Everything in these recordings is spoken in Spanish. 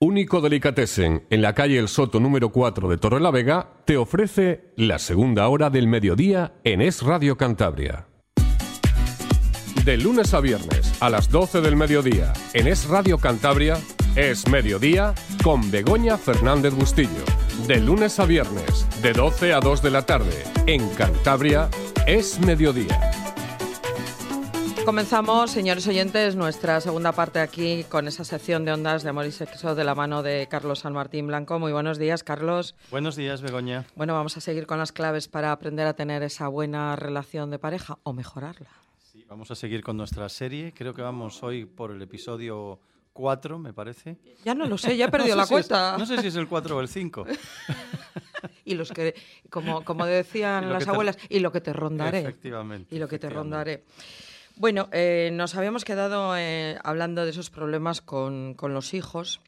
Único Delicatessen, en la calle El Soto número 4 de Torre la Vega, te ofrece la segunda hora del mediodía en Es Radio Cantabria. De lunes a viernes a las 12 del mediodía en Es Radio Cantabria, es mediodía con Begoña Fernández Bustillo. De lunes a viernes, de 12 a 2 de la tarde, en Cantabria, es mediodía. Comenzamos, señores oyentes, nuestra segunda parte aquí con esa sección de ondas de amor y sexo de la mano de Carlos San Martín Blanco. Muy buenos días, Carlos. Buenos días, Begoña. Bueno, vamos a seguir con las claves para aprender a tener esa buena relación de pareja o mejorarla. Sí, vamos a seguir con nuestra serie. Creo que vamos hoy por el episodio 4, me parece. Ya no lo sé, ya he perdido no la es- cuenta. no sé si es el 4 o el 5. Y los que, como, como decían las te- abuelas, y lo que te rondaré. Efectivamente. y lo que te rondaré. Bueno, eh, nos habíamos quedado eh, hablando de esos problemas con, con los hijos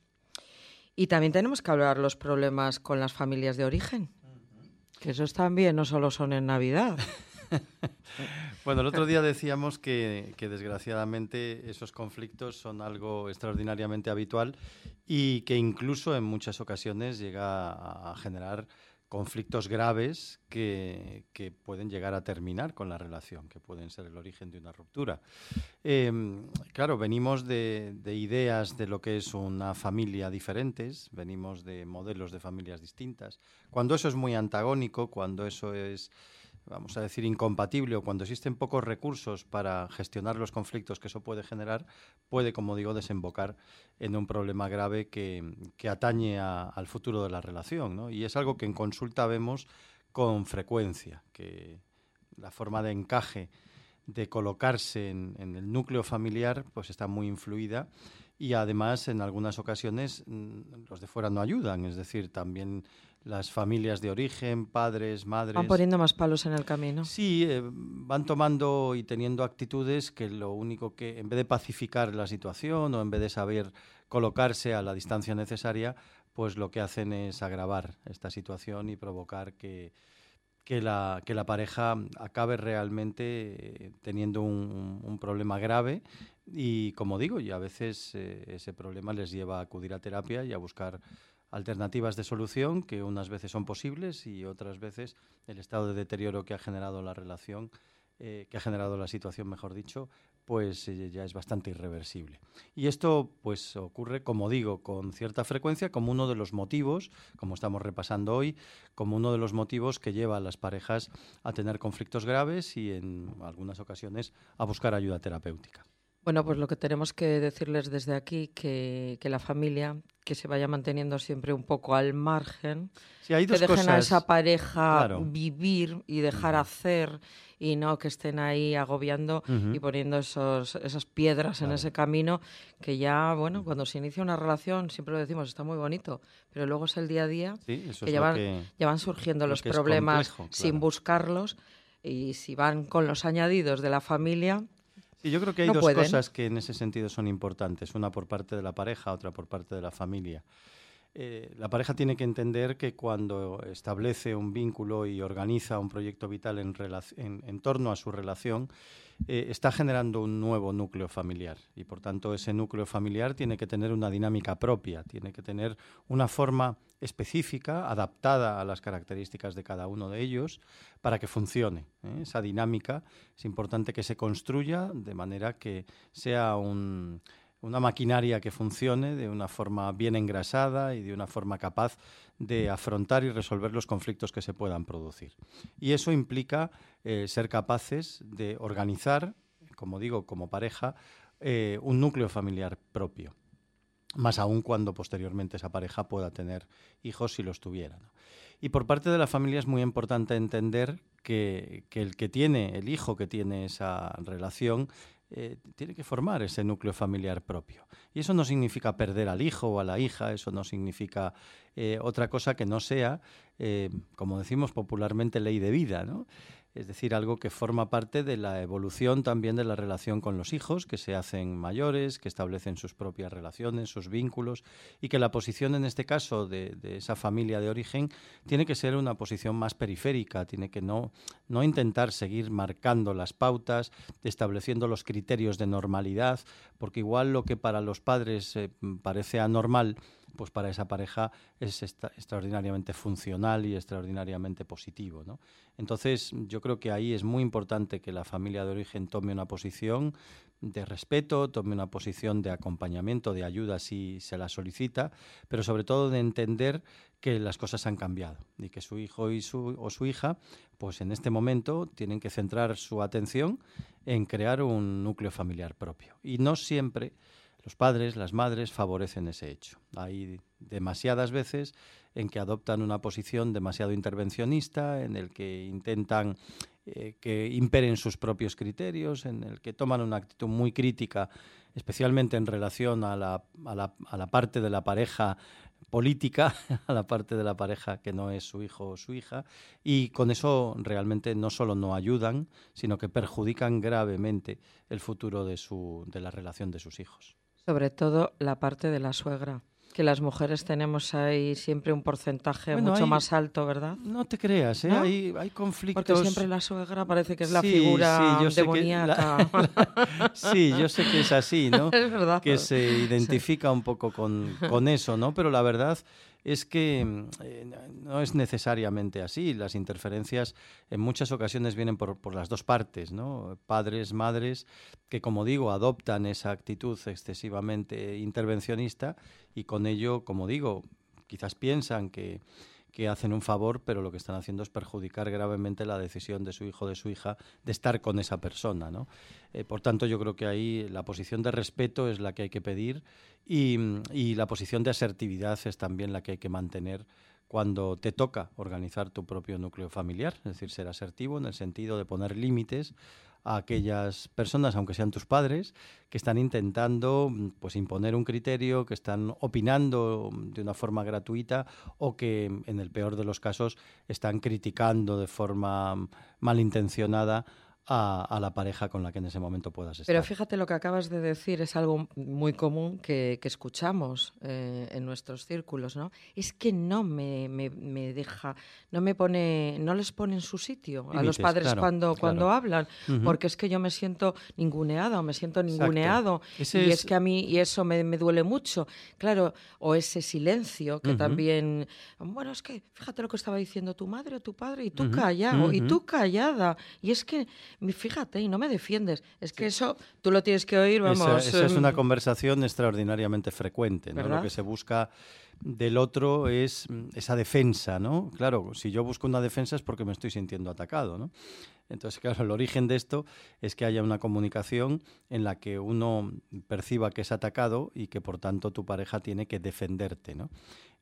y también tenemos que hablar los problemas con las familias de origen. Que esos también no solo son en Navidad. Bueno, el otro día decíamos que, que desgraciadamente esos conflictos son algo extraordinariamente habitual y que incluso en muchas ocasiones llega a, a generar conflictos graves que, que pueden llegar a terminar con la relación, que pueden ser el origen de una ruptura. Eh, claro, venimos de, de ideas de lo que es una familia diferentes, venimos de modelos de familias distintas. Cuando eso es muy antagónico, cuando eso es vamos a decir, incompatible o cuando existen pocos recursos para gestionar los conflictos que eso puede generar, puede, como digo, desembocar en un problema grave que, atañe a- al futuro de la relación. ¿no? Y es algo que en consulta vemos con frecuencia, que la forma de encaje de colocarse en, en el núcleo familiar pues está muy influida y además en algunas ocasiones mm, los de fuera no ayudan, es decir, también las familias de origen, padres, madres... Van poniendo más palos en el camino. Sí, eh, van tomando y teniendo actitudes que lo único que, en vez de pacificar la situación o en vez de saber colocarse a la distancia necesaria, pues lo que hacen es agravar esta situación y provocar que, que, la, que la pareja acabe realmente eh, teniendo un, un problema grave y, como digo, y a veces eh, ese problema les lleva a acudir a terapia y a buscar alternativas de solución que unas veces son posibles y otras veces el estado de deterioro que ha generado la relación, eh, que ha generado la situación, mejor dicho, pues eh, ya es bastante irreversible. Y esto pues ocurre, como digo, con cierta frecuencia como uno de los motivos, como estamos repasando hoy, como uno de los motivos que lleva a las parejas a tener conflictos graves y en algunas ocasiones a buscar ayuda terapéutica. Bueno, pues lo que tenemos que decirles desde aquí, que, que la familia, que se vaya manteniendo siempre un poco al margen, Sí, hay que dejen a esa pareja Claro. vivir y dejar hacer y no que estén ahí agobiando y poniendo esos, esas piedras en ese camino que ya, bueno, cuando se inicia una relación, siempre lo decimos, está muy bonito, pero luego es el día a día Sí, eso que ya van, que- ya van surgiendo lo los problemas complejo, sin buscarlos y si van con los añadidos de la familia, Sí, yo creo que hay No dos pueden. cosas que en ese sentido son importantes, una por parte de la pareja, otra por parte de la familia. Eh, la pareja tiene que entender que cuando establece un vínculo y organiza un proyecto vital en, torno a su relación, eh, está generando un nuevo núcleo familiar y por tanto ese núcleo familiar tiene que tener una dinámica propia, tiene que tener una forma específica, adaptada a las características de cada uno de ellos, para que funcione. ¿eh? Esa dinámica es importante que se construya de manera que sea un- una maquinaria que funcione de una forma bien engrasada y de una forma capaz de afrontar y resolver los conflictos que se puedan producir. Y eso implica eh, ser capaces de organizar, como digo, como pareja, eh, un núcleo familiar propio más aún cuando posteriormente esa pareja pueda tener hijos si los tuviera. Y por parte de la familia es muy importante entender que el que tiene, el hijo que tiene esa relación, eh, tiene que formar ese núcleo familiar propio. Y eso no significa perder al hijo o a la hija, eso no significa eh, otra cosa que no sea, eh, como decimos popularmente, ley de vida, ¿no? Es decir, algo que forma parte de la evolución también de la relación con los hijos, que se hacen mayores, que establecen sus propias relaciones, sus vínculos, y que la posición en este caso de, esa familia de origen tiene que ser una posición más periférica, tiene que no, no intentar seguir marcando las pautas, estableciendo los criterios de normalidad, porque igual lo que para los padres eh, parece anormal, pues para esa pareja es extraordinariamente funcional y extraordinariamente positivo. ¿no? Entonces, yo creo que ahí es muy importante que la familia de origen tome una posición de respeto, tome una posición de acompañamiento, de ayuda si se la solicita, pero sobre todo de entender que las cosas han cambiado y que su hijo y su, o su hija, pues en este momento tienen que centrar su atención en crear un núcleo familiar propio. Y no siempre los padres, las madres favorecen ese hecho. Hay demasiadas veces en que adoptan una posición demasiado intervencionista, en el que intentan eh, que imperen sus propios criterios, en el que toman una actitud muy crítica, especialmente en relación a la, a la, a la parte de la pareja política a la parte de la pareja que no es su hijo o su hija y con eso realmente no solo no ayudan, sino que perjudican gravemente el futuro de, la relación de sus hijos. Sobre todo la parte de la suegra que las mujeres tenemos ahí siempre un porcentaje mucho más alto, ¿verdad? No te creas, ¿eh? hay, hay, conflictos. Porque siempre la suegra parece que es la figura demoníaca. sí, yo sé que es así, ¿no? es verdad. Que se identifica un poco con, con eso, ¿no? Pero la verdad es que mm, eh, no es necesariamente así. Las interferencias en muchas ocasiones vienen por, por, las dos partes, ¿no? Padres, madres, que como digo, adoptan esa actitud excesivamente intervencionista y con ello, como digo, quizás piensan que que hacen un favor, pero lo que están haciendo es perjudicar gravemente la decisión de su hijo o de su hija de estar con esa persona. ¿no? Eh, por tanto, yo creo que ahí la posición de respeto es la que hay que pedir y, y la posición de asertividad es también la que hay que mantener cuando te toca organizar tu propio núcleo familiar, es decir, ser asertivo en el sentido de poner límites a aquellas personas, aunque sean tus padres, que están intentando pues, imponer un criterio, que están opinando de una forma gratuita o que, en el peor de los casos, están criticando de forma malintencionada a, la pareja con la que en ese momento puedas estar. Pero fíjate lo que acabas de decir, es algo muy común que, escuchamos eh, en nuestros círculos, ¿no? Es que no me, deja, no me pone, no les pone en su sitio a los padres cuando, cuando hablan, porque es que yo me siento ninguneada o me siento ninguneado y es... que a mí y eso me, duele mucho, claro, o ese silencio que también, bueno, es que fíjate lo que estaba diciendo tu madre o tu padre y tú callado y tú callada y es que fíjate, y no me defiendes. Es que eso tú lo tienes que oír, vamos. Esa, es una em, conversación extraordinariamente frecuente, ¿no? Lo que se busca del otro es mm, esa defensa, ¿no? Claro, si yo busco una defensa es porque me estoy sintiendo atacado, ¿no? Entonces, claro, el origen de esto es que haya una comunicación en la que uno perciba que es atacado y que por tanto tu pareja tiene que defenderte, ¿no?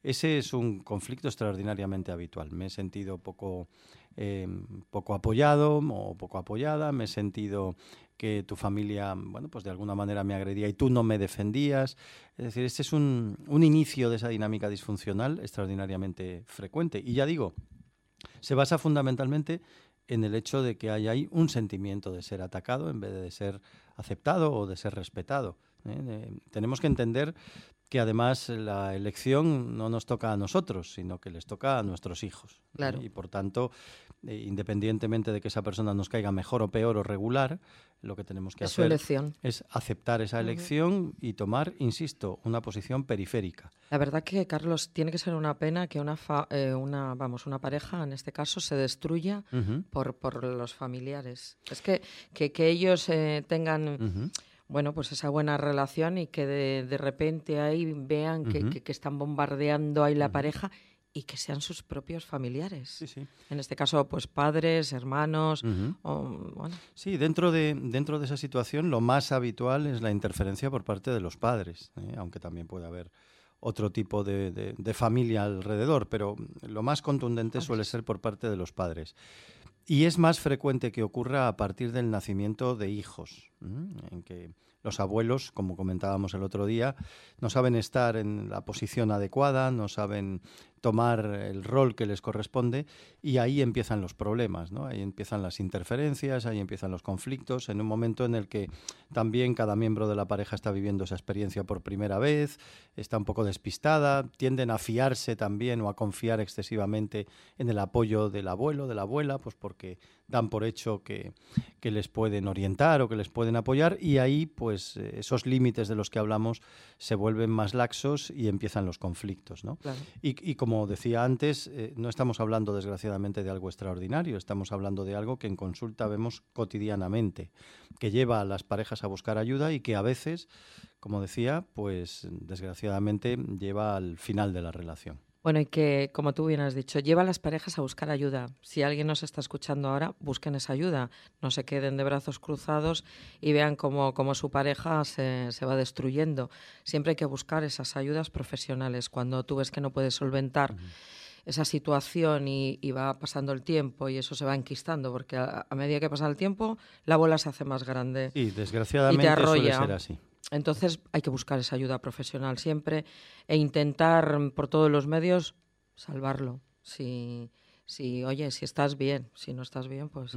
Ese es un conflicto extraordinariamente habitual. Me he sentido poco Em, poco apoyado o poco apoyada, me he sentido que tu familia, bueno, pues de alguna manera me agredía y tú no me defendías. Es decir, este es un, un inicio de esa dinámica disfuncional extraordinariamente frecuente. Y ya digo, se basa fundamentalmente en el hecho de que hay ahí un sentimiento de ser atacado en vez de ser aceptado o de ser respetado. ¿Eh? tenemos que entender que además la elección no nos toca a nosotros, sino que les toca a nuestros hijos. Y por tanto, eh, independientemente de que esa persona nos caiga mejor o peor o regular, lo que tenemos que hacer es aceptar esa elección y tomar, insisto, una posición periférica. La verdad que, Carlos, tiene que ser una pena que una, eh, una, vamos, una pareja, en este caso, se destruya por, por los familiares. Es que, que, ellos eh, tengan bueno, pues esa buena relación y que de, repente ahí vean que, que, están bombardeando ahí la pareja y que sean sus propios familiares. Sí, sí. En este caso, pues padres, hermanos. Sí, dentro de, dentro de esa situación lo más habitual es la interferencia por parte de los padres, ¿eh? aunque también puede haber otro tipo de, de, familia alrededor, pero lo más contundente suele ser por parte de los padres. Y es más frecuente que ocurra a partir del nacimiento de hijos, en que los abuelos, como comentábamos el otro día, no saben estar en la posición adecuada, no saben tomar el rol que les corresponde y ahí empiezan los problemas, ¿no? Ahí empiezan las interferencias, ahí empiezan los conflictos, en un momento en el que también cada miembro de la pareja está viviendo esa experiencia por primera vez, está un poco despistada, tienden a fiarse también o a confiar excesivamente en el apoyo del abuelo, de la abuela, pues porque dan por hecho que, que les pueden orientar o que les pueden apoyar y ahí pues esos límites de los que hablamos se vuelven más laxos y empiezan los conflictos. ¿no? Y, como decía antes, eh, no estamos hablando desgraciadamente de algo extraordinario, estamos hablando de algo que en consulta vemos cotidianamente, que lleva a las parejas a buscar ayuda y que a veces, como decía, pues desgraciadamente lleva al final de la relación. Bueno, y que, como tú bien has dicho, lleva a las parejas a buscar ayuda. Si alguien nos está escuchando ahora, busquen esa ayuda. No se queden de brazos cruzados y vean cómo, su pareja se, va destruyendo. Siempre hay que buscar esas ayudas profesionales. Cuando tú ves que no puedes solventar esa situación y, va pasando el tiempo y eso se va enquistando, porque a, medida que pasa el tiempo, la bola se hace más grande. Y desgraciadamente y te suele ser así. Entonces hay que buscar esa ayuda profesional siempre e intentar por todos los medios salvarlo. Si, si, oye, si estás bien, si no estás bien, pues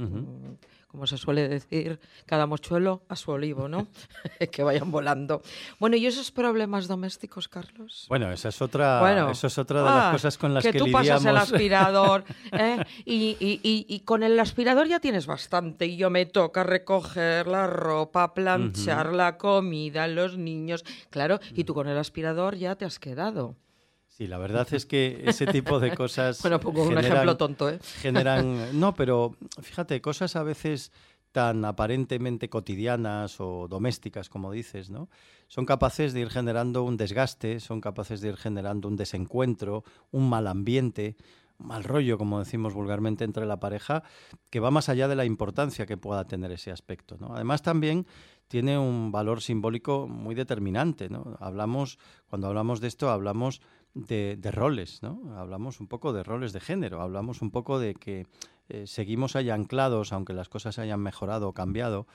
como se suele decir, cada mochuelo a su olivo, ¿no? que vayan volando. Bueno, ¿y esos problemas domésticos, Carlos? Bueno, esa es otra, eso es otra de las ah, cosas con las que, que tú pasas el aspirador ¿eh? y, y, y, con el aspirador ya tienes bastante y yo me toca recoger la ropa, planchar la comida, los niños, claro, y tú con el aspirador ya te has quedado. Sí, la verdad es que ese tipo de cosas. bueno, pongo un ejemplo tonto, ¿eh? Generan. No, pero fíjate, cosas a veces tan aparentemente cotidianas o domésticas, como dices, ¿no? Son capaces de ir generando un desgaste, son capaces de ir generando un desencuentro, un mal ambiente, un mal rollo, como decimos vulgarmente, entre la pareja, que va más allá de la importancia que pueda tener ese aspecto. ¿no? Además, también tiene un valor simbólico muy determinante. ¿no? Hablamos, cuando hablamos de esto, hablamos de, roles, ¿no? Hablamos un poco de roles de género, hablamos un poco de que eh, seguimos ahí anclados, aunque las cosas hayan mejorado o cambiado,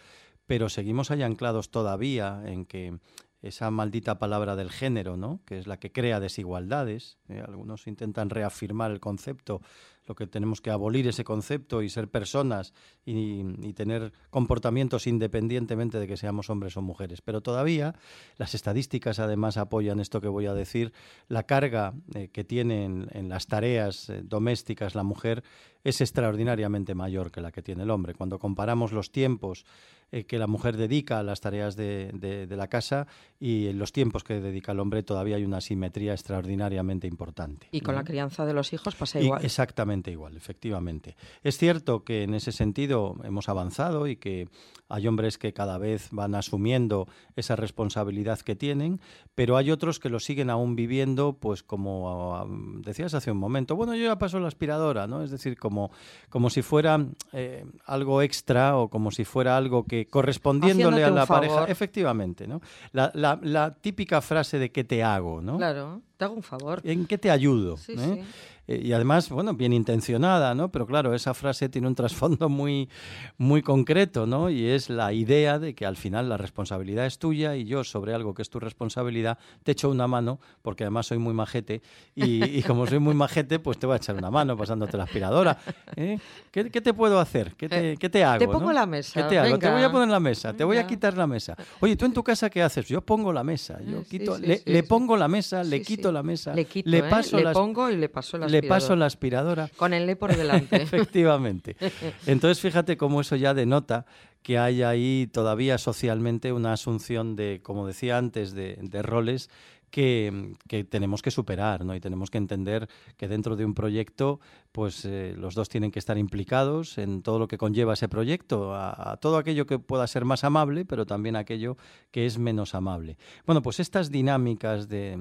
pero seguimos ahí anclados todavía en que esa maldita palabra del género, ¿no? que es la que crea desigualdades. ¿eh? algunos intentan reafirmar el concepto lo que tenemos que abolir ese concepto y ser personas y, tener comportamientos independientemente de que seamos hombres o mujeres. Pero todavía las estadísticas además apoyan esto que voy a decir. La carga eh, que tiene en, las tareas eh, domésticas la mujer es extraordinariamente mayor que la que tiene el hombre. Cuando comparamos los tiempos eh, que la mujer dedica a las tareas de, la casa y en los tiempos que dedica el hombre todavía hay una simetría extraordinariamente importante. Y con la crianza de los hijos pasa igual. exactamente igual, efectivamente. Es cierto que en ese sentido hemos avanzado y que hay hombres que cada vez van asumiendo esa responsabilidad que tienen, pero hay otros que lo siguen aún viviendo, pues como decías hace un momento, bueno, yo ya paso la aspiradora, ¿no? Es decir, como, como si fuera eh, algo extra o como si fuera algo que correspondiéndole a la pareja, efectivamente, ¿no? La, la, típica frase de ¿qué te hago? ¿no? Claro, te hago un favor. ¿En qué te ayudo? Sí, ¿eh? sí. Eh, y además, bueno, bien intencionada, ¿no? Pero claro, esa frase tiene un trasfondo muy, muy concreto, ¿no? Y es la idea de que al final la responsabilidad es tuya y yo sobre algo que es tu responsabilidad te echo una mano, porque además soy muy majete y, como soy muy majete, pues te voy a echar una mano pasándote la aspiradora. ¿eh? ¿Qué, te puedo hacer? ¿Qué te, eh, te hago? Te pongo la mesa. ¿Qué te hago? Te voy a poner la mesa, te voy a quitar la mesa. Oye, ¿tú en tu casa qué haces? Yo pongo la mesa, yo quito, le, pongo la mesa, le quito la mesa, le, quito, le paso le pongo y le paso la le paso la aspiradora. Con el le por delante. Efectivamente. Entonces, fíjate cómo eso ya denota que hay ahí todavía socialmente una asunción de, como decía antes, de, de roles que, tenemos que superar, ¿no? Y tenemos que entender que dentro de un proyecto, pues eh, los dos tienen que estar implicados en todo lo que conlleva ese proyecto, a, todo aquello que pueda ser más amable, pero también aquello que es menos amable. Bueno, pues estas dinámicas de,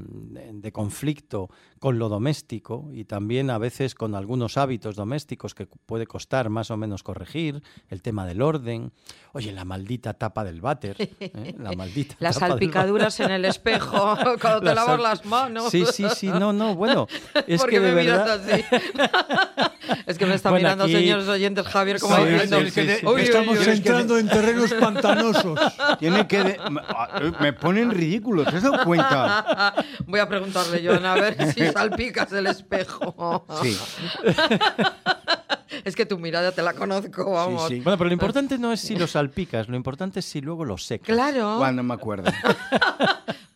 conflicto con lo doméstico y también a veces con algunos hábitos domésticos que puede costar más o menos corregir, el tema del orden, oye, la maldita tapa del váter, ¿eh? la maldita Las salpicaduras en el espejo te lavas las manos. Sí, sí, sí, no, no, bueno, es que de verdad... Es que me están Bueno, mirando, aquí- señores oyentes, Javier, como Sí, diciendo... sí, sí, sí. "Uy, uy, Estamos uy". que entrando en terrenos pantanosos. Tiene que. de- me- me ponen ridículo, ¿te has dado cuenta? Voy a preguntarle, Joana, a ver si salpicas el espejo. Sí, Es que tu mirada te la conozco, vamos. sí. Bueno, pero lo importante no es si lo salpicas, lo importante es si luego lo secas. Claro. cuando me acuerdo.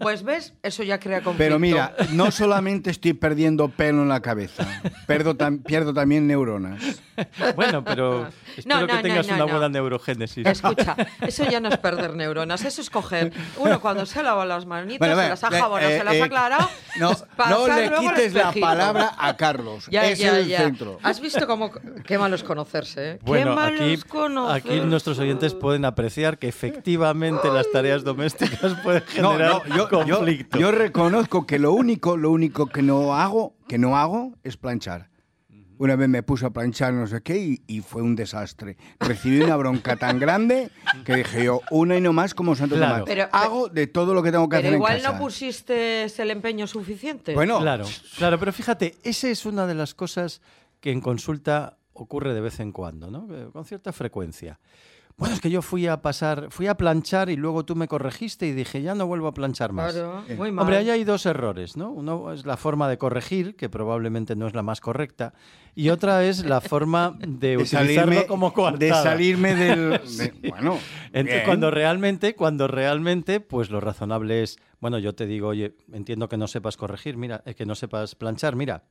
Pues ves, eso ya crea conflicto. Pero mira, no solamente estoy perdiendo pelo en la cabeza, pierdo, tam- pierdo también neuronas. Bueno, pero espero no, que no, tengas no, una no. buena neurogénesis. Escucha, eso ya no es perder neuronas, eso es coger uno cuando se lava las manitas, Bueno, se las ha jabonado, eh, se las eh, ha aclarado. No, no le quites la palabra a Carlos. Ya, es ya, el ya. centro. Has visto cómo qué malo es conocerse, ¿eh? qué Bueno, malo aquí, es conocerse. aquí nuestros oyentes pueden apreciar que efectivamente las tareas domésticas pueden No, generar no, yo, yo- conflicto. yo reconozco que lo único, lo único que no hago, que no hago es planchar. Una vez me puse a planchar no sé qué y, y fue un desastre. Recibí una bronca tan grande que dije yo, una y no más como Santo Claro. Tomás. Pero- hago de todo lo que tengo que Pero hacer igual en casa. no pusiste el empeño suficiente. Bueno, Claro, claro, pero fíjate, esa es una de las cosas que en consulta ocurre de vez en cuando, ¿no? Eh, Con cierta frecuencia. Bueno, es que yo fui a pasar, fui a planchar y luego tú me corregiste y dije, ya no vuelvo a planchar más. Claro, muy mal. Hombre, ahí hay dos errores, ¿no? Uno es la forma de corregir, que probablemente no es la más correcta, y otra es la forma de, de utilizarlo salirme, como coartada. de salirme del... de- Bueno, Entonces, bien. cuando realmente, cuando realmente, pues lo razonable es, bueno, yo te digo, oye, entiendo que no sepas corregir, mira, eh, que no sepas planchar, mira,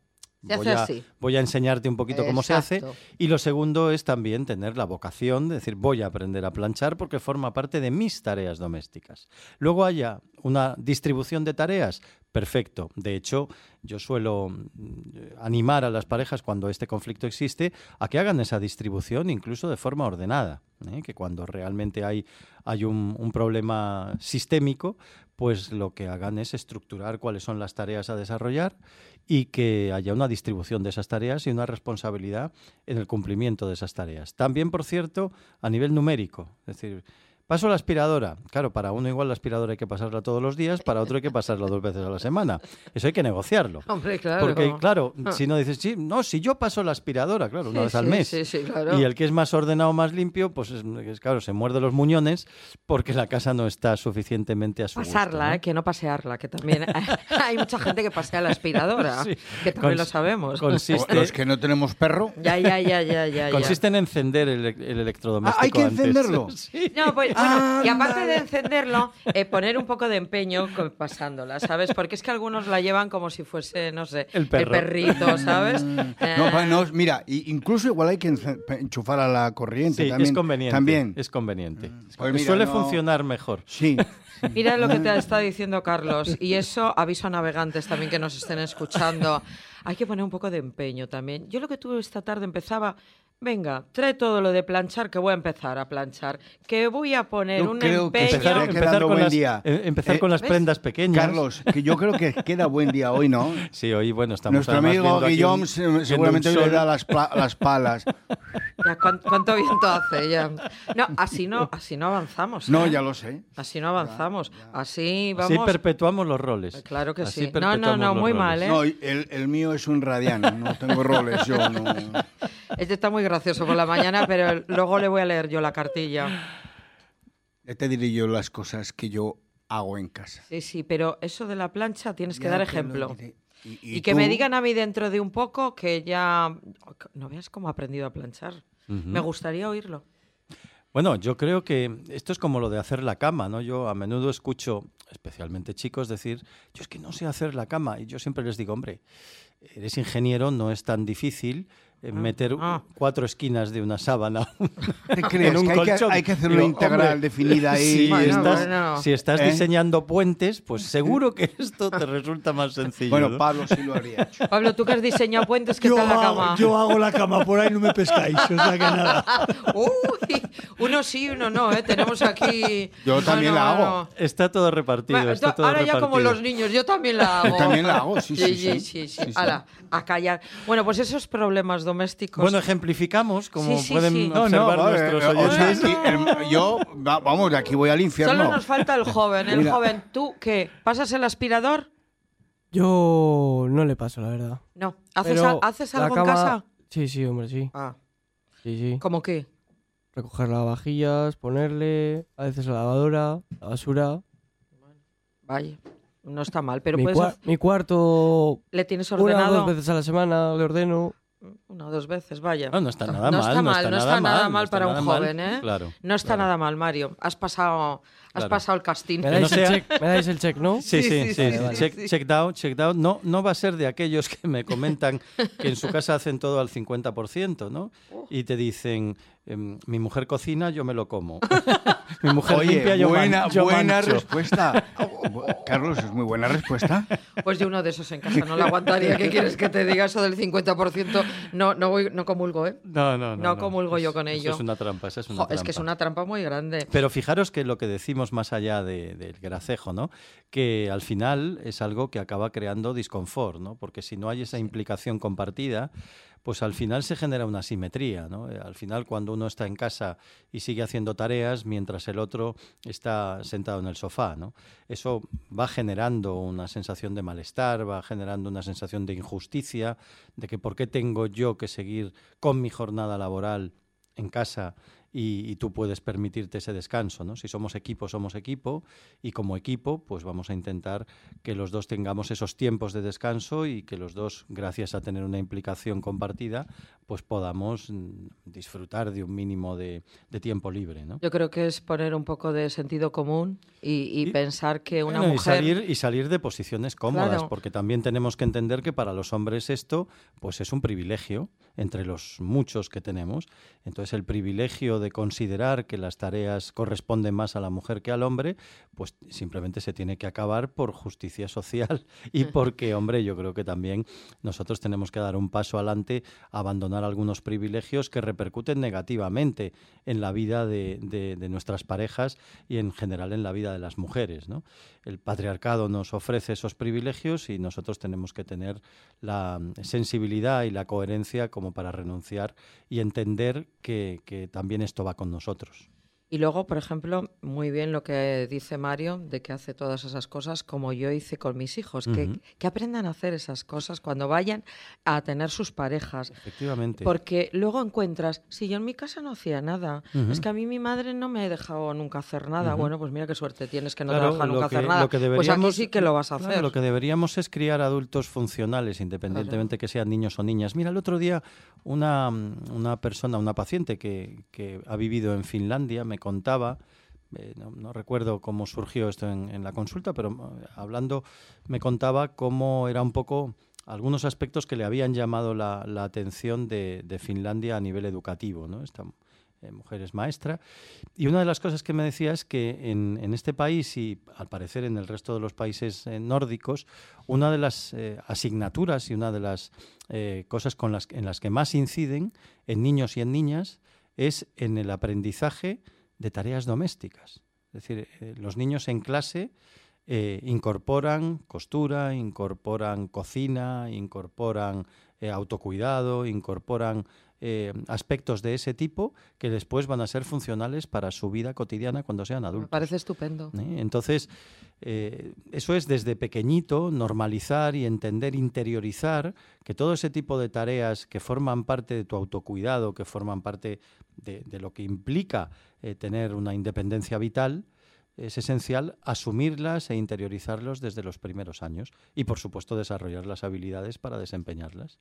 Se voy hace a, así. voy a enseñarte un poquito cómo se hace. Y lo segundo es también tener la vocación de decir, voy a aprender a planchar porque forma parte de mis tareas domésticas. Luego haya una distribución de tareas, perfecto. De hecho, yo suelo mm, animar a las parejas cuando este conflicto existe a que hagan esa distribución incluso de forma ordenada. ¿eh? Que cuando realmente hay, hay un, un problema sistémico, pues lo que hagan es estructurar cuáles son las tareas a desarrollar y que haya una distribución de esas tareas y una responsabilidad en el cumplimiento de esas tareas. También, por cierto, a nivel numérico, es decir, paso la aspiradora. Claro, para uno igual la aspiradora hay que pasarla todos los días, para otro hay que pasarla dos veces a la semana. Eso hay que negociarlo. Hombre, claro. Porque, claro, Ah. si no dices, sí, no, si yo paso la aspiradora, claro, una Sí, vez al sí, mes. sí, sí, claro. Y el que es más ordenado, más limpio, pues es, es, claro, se muerde los muñones porque la casa no está suficientemente a su gusto, Pasarla, ¿no? ¿eh? que no pasearla, que también hay mucha gente que pasea la aspiradora, Sí. que también Cons- lo sabemos. Consiste, los que no tenemos perro... Ya, ya, ya, ya, ya. ya. consiste en encender el, el electrodoméstico Ah, ¿hay que antes. encenderlo? Sí. No, pues, bueno, y aparte de encenderlo, eh, poner un poco de empeño pasándola, ¿sabes? Porque es que algunos la llevan como si fuese, no sé, El perro. perrito, ¿sabes? Eh, No, pa- no, mira, i- incluso igual hay que enchufar a la corriente Sí, también. es conveniente. También. Es conveniente. Pues mira, Suele no- funcionar mejor. Sí. Mira lo que te está diciendo Carlos. Y eso aviso a navegantes también que nos estén escuchando. Hay que poner un poco de empeño también. Yo lo que tuve esta tarde empezaba. Venga, trae todo lo de planchar, que voy a empezar a planchar. Que voy a poner Yo un creo empeño. Empezar- con, buen las, día. eh, empezar Eh, con las ¿ves? prendas pequeñas. Carlos, que yo creo que queda buen día hoy, ¿no? Sí, hoy, bueno, estamos Nuestro amigo Guillaume un- seguramente hoy le da las, las palas. Ya, ¿cuán- ¿Cuánto viento hace ya? No, así no, así no avanzamos. No, ¿eh? ya lo sé. Así no avanzamos. Así Así vamos. perpetuamos los roles. Claro que Así sí. No, no, no, muy roles. mal, ¿eh? No, el, el mío es un radiano, no tengo roles, yo no. Este está muy gracioso por la mañana, pero luego le voy a leer yo la cartilla. Ya te diré yo las cosas que yo hago en casa. Sí, sí, pero eso de la plancha tienes que dar ejemplo. Y, Y, y que tú, me digan a mí dentro de un poco que ya... No veas cómo he aprendido a planchar. Me gustaría oírlo. Bueno, yo creo que esto es como lo de hacer la cama, ¿no? Yo a menudo escucho, especialmente chicos, decir, yo es que no sé hacer la cama. Y yo siempre les digo, hombre, eres ingeniero, no es tan difícil eh, meter ah. cuatro esquinas de una sábana. ¿Te crees en un que hay, que colchón. hay que hacer una integral hombre, definida ahí? Si Bueno, estás, bueno. si estás ¿Eh? diseñando puentes, pues seguro que esto te resulta más sencillo. Bueno, ¿no? Pablo sí lo haría. hecho. Pablo, tú que has diseñado puentes, ¿qué Yo tal la hago, cama? yo hago la cama, por ahí no me pescáis, o sea que nada. Uy, uno sí, uno no, ¿eh? Tenemos aquí... Yo también la hago. Está todo repartido. Bueno, está todo ahora ya como los niños, yo también la hago. También la hago, sí, sí, sí. sí. sí, sí. Sí, sí. Ala, a callar. Bueno, pues esos problemas domésticos... Bueno, ejemplificamos, como Sí, sí, pueden sí. Observar no, vale, nuestros eh, o sea, oyentes. el- yo, va- vamos, de aquí voy al infierno. Solo nos falta el joven. El Mira. joven, ¿tú qué? ¿Pasas el aspirador? Yo no le paso, la verdad. No. ¿Haces, a- ¿haces algo en casa? Sí, sí, hombre, sí. Ah, Sí, sí. ¿cómo qué? Recoger lavavajillas, ponerle, a veces la lavadora, la basura. Vaya, no está mal, pero mi, puedes cua- hacer- mi cuarto, ¿Le tienes una o ordenado? dos veces a la semana le ordeno. Una o dos veces, vaya. No, no está nada no mal. Está mal, no está nada mal no está para un nada mal. joven, ¿eh? Claro. No está claro. nada mal, Mario. Has pasado, has Claro. pasado el casting. ¿Me dais, no el, check, ¿Me dais el check, no? Sí, Sí, sí, sí, sí. sí, sí. Check, sí. checked out, checked out. No, no va a ser de aquellos que me comentan que en su casa hacen todo al 50%, ¿no? Y te dicen, em, mi mujer cocina, yo me lo como. mi mujer limpia, Oye, yo, man- buena, yo buena mancho. respuesta. Carlos, es muy buena respuesta. Pues yo uno de esos en casa no lo aguantaría. ¿Qué quieres que te diga eso del 50%? No, no, voy, no comulgo, ¿eh? No, no, no. No comulgo yo con Eso ello. es una trampa, esa es una Jo, trampa. es que es una trampa muy grande. Pero fijaros que lo que decimos más allá de- del gracejo, ¿no? Que al final es algo que acaba creando disconfort, ¿no? Porque si no hay esa implicación compartida, pues al final se genera una simetría, ¿no? Eh, Al final cuando uno está en casa y sigue haciendo tareas mientras el otro está sentado en el sofá, ¿no? Eso va generando una sensación de malestar, va generando una sensación de injusticia, de que por qué tengo yo que seguir con mi jornada laboral en casa y, y tú puedes permitirte ese descanso, ¿no? Si somos equipo, somos equipo y como equipo, pues vamos a intentar que los dos tengamos esos tiempos de descanso y que los dos, gracias a tener una implicación compartida, pues podamos mm, disfrutar de un mínimo de, de tiempo libre, ¿no? Yo creo que es poner un poco de sentido común y, y Y- pensar que una Bueno, y mujer... salir y salir de posiciones cómodas, Claro. porque también tenemos que entender que para los hombres esto, pues es un privilegio entre los muchos que tenemos. Entonces el privilegio de considerar que las tareas corresponden más a la mujer que al hombre, pues simplemente se tiene que acabar por justicia social y porque, hombre, yo creo que también nosotros tenemos que dar un paso adelante, abandonar algunos privilegios que repercuten negativamente en la vida de, de- de nuestras parejas y en general en la vida de las mujeres. ¿no? El patriarcado nos ofrece esos privilegios y nosotros tenemos que tener la mm, sensibilidad y la coherencia como para renunciar y entender que, que también esto va con nosotros. Y luego, por ejemplo, muy bien lo que dice Mario, de que hace todas esas cosas como yo hice con mis hijos, que, que aprendan a hacer esas cosas cuando vayan a tener sus parejas. Efectivamente. Porque luego encuentras, si yo en mi casa no hacía nada, es que a mí mi madre no me ha dejado nunca hacer nada. Bueno, pues mira qué suerte tienes que no Claro, te deja nunca que- hacer nada. lo que pues aquí sí que lo vas a claro, hacer. lo que deberíamos es criar adultos funcionales, independientemente que sean niños o niñas. Mira, el otro día una, una persona, una paciente que, que ha vivido en Finlandia, me contaba, eh, no, recuerdo cómo surgió esto en, la consulta, pero eh, hablando me contaba cómo era un poco algunos aspectos que le habían llamado la, atención de, Finlandia a nivel educativo. ¿no? Esta eh, mujer es maestra. Y una de las cosas que me decía es que en, este país y al parecer en el resto de los países nórdicos, una de las asignaturas y una de las cosas en las que más inciden en niños y en niñas es en el aprendizaje de tareas domésticas. Es decir, eh, los niños en clase eh, incorporan costura, incorporan cocina, incorporan eh, autocuidado, incorporan eh, aspectos de ese tipo que después van a ser funcionales para su vida cotidiana cuando sean Me adultos. parece estupendo. ¿eh? Entonces, eh, eso es desde pequeñito normalizar y entender, interiorizar que todo ese tipo de tareas que forman parte de tu autocuidado, que forman parte de, de lo que implica tener una independencia vital, es esencial asumirlas e interiorizarlos desde los primeros años y, por supuesto, desarrollar las habilidades para desempeñarlas.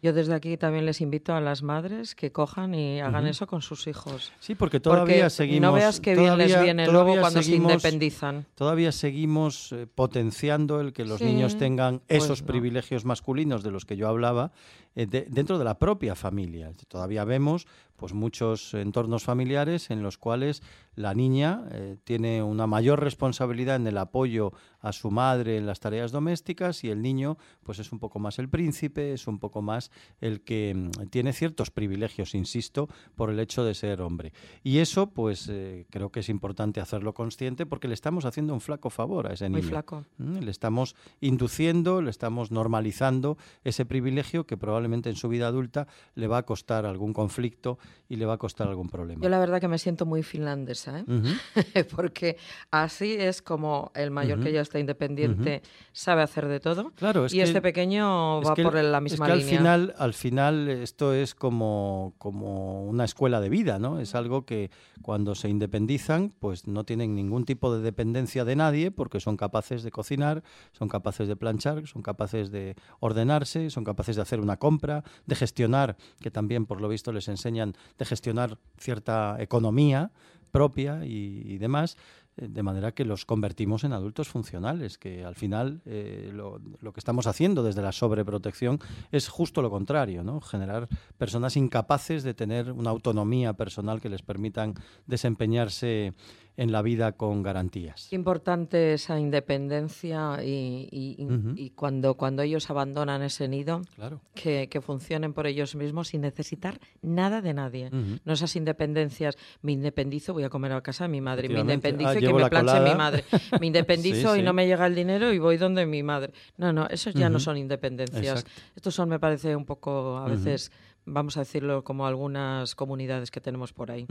Yo desde aquí también les invito a las madres que cojan y hagan eso con sus hijos. Sí, porque todavía Porque seguimos. no veas qué bien les todavía- viene luego todavía cuando seguimos- se independizan. Todavía seguimos eh, potenciando el que los Sí, niños tengan pues esos no. privilegios masculinos de los que yo hablaba eh, de- dentro de la propia familia. Todavía vemos pues muchos entornos familiares en los cuales la niña eh, tiene una mayor responsabilidad en el apoyo a su madre en las tareas domésticas y el niño pues es un poco más el príncipe, es un poco más el que mm, tiene ciertos privilegios, insisto, por el hecho de ser hombre. Y eso pues eh, creo que es importante hacerlo consciente porque le estamos haciendo un flaco favor a ese Muy niño. flaco. Mm, Le estamos induciendo, le estamos normalizando ese privilegio que probablemente en su vida adulta le va a costar algún conflicto y le va a costar algún problema. Yo la verdad que me siento muy finlandesa, ¿eh? Ujú. porque así es como el mayor que Ujú. ya está independiente sabe hacer de todo Claro, es y que- este pequeño Es va que- por la es misma que al línea. final, al final esto es como, como una escuela de vida, ¿no? Es algo que cuando se independizan, pues no tienen ningún tipo de dependencia de nadie porque son capaces de cocinar, son capaces de planchar, son capaces de ordenarse, son capaces de hacer una compra, de gestionar, que también por lo visto les enseñan de gestionar cierta economía propia y, demás, eh, de manera que los convertimos en adultos funcionales, que al final eh, lo, lo que estamos haciendo desde la sobreprotección es justo lo contrario, ¿no? generar personas incapaces de tener una autonomía personal que les permitan desempeñarse en la vida con garantías. Qué importante esa independencia y, y- cuando, cuando ellos abandonan ese nido, Claro. que, que funcionen por ellos mismos sin necesitar nada de nadie. No esas independencias, me independizo, voy a comer a casa de mi madre, me independizo Ah, y que me la planche colada. mi madre, me independizo Sí, y no me llega el dinero y voy donde mi madre. No, no, esos ya no son independencias. Exacto. Estos son, me parece, un poco, a veces, vamos a decirlo, como algunas comunidades que tenemos por ahí.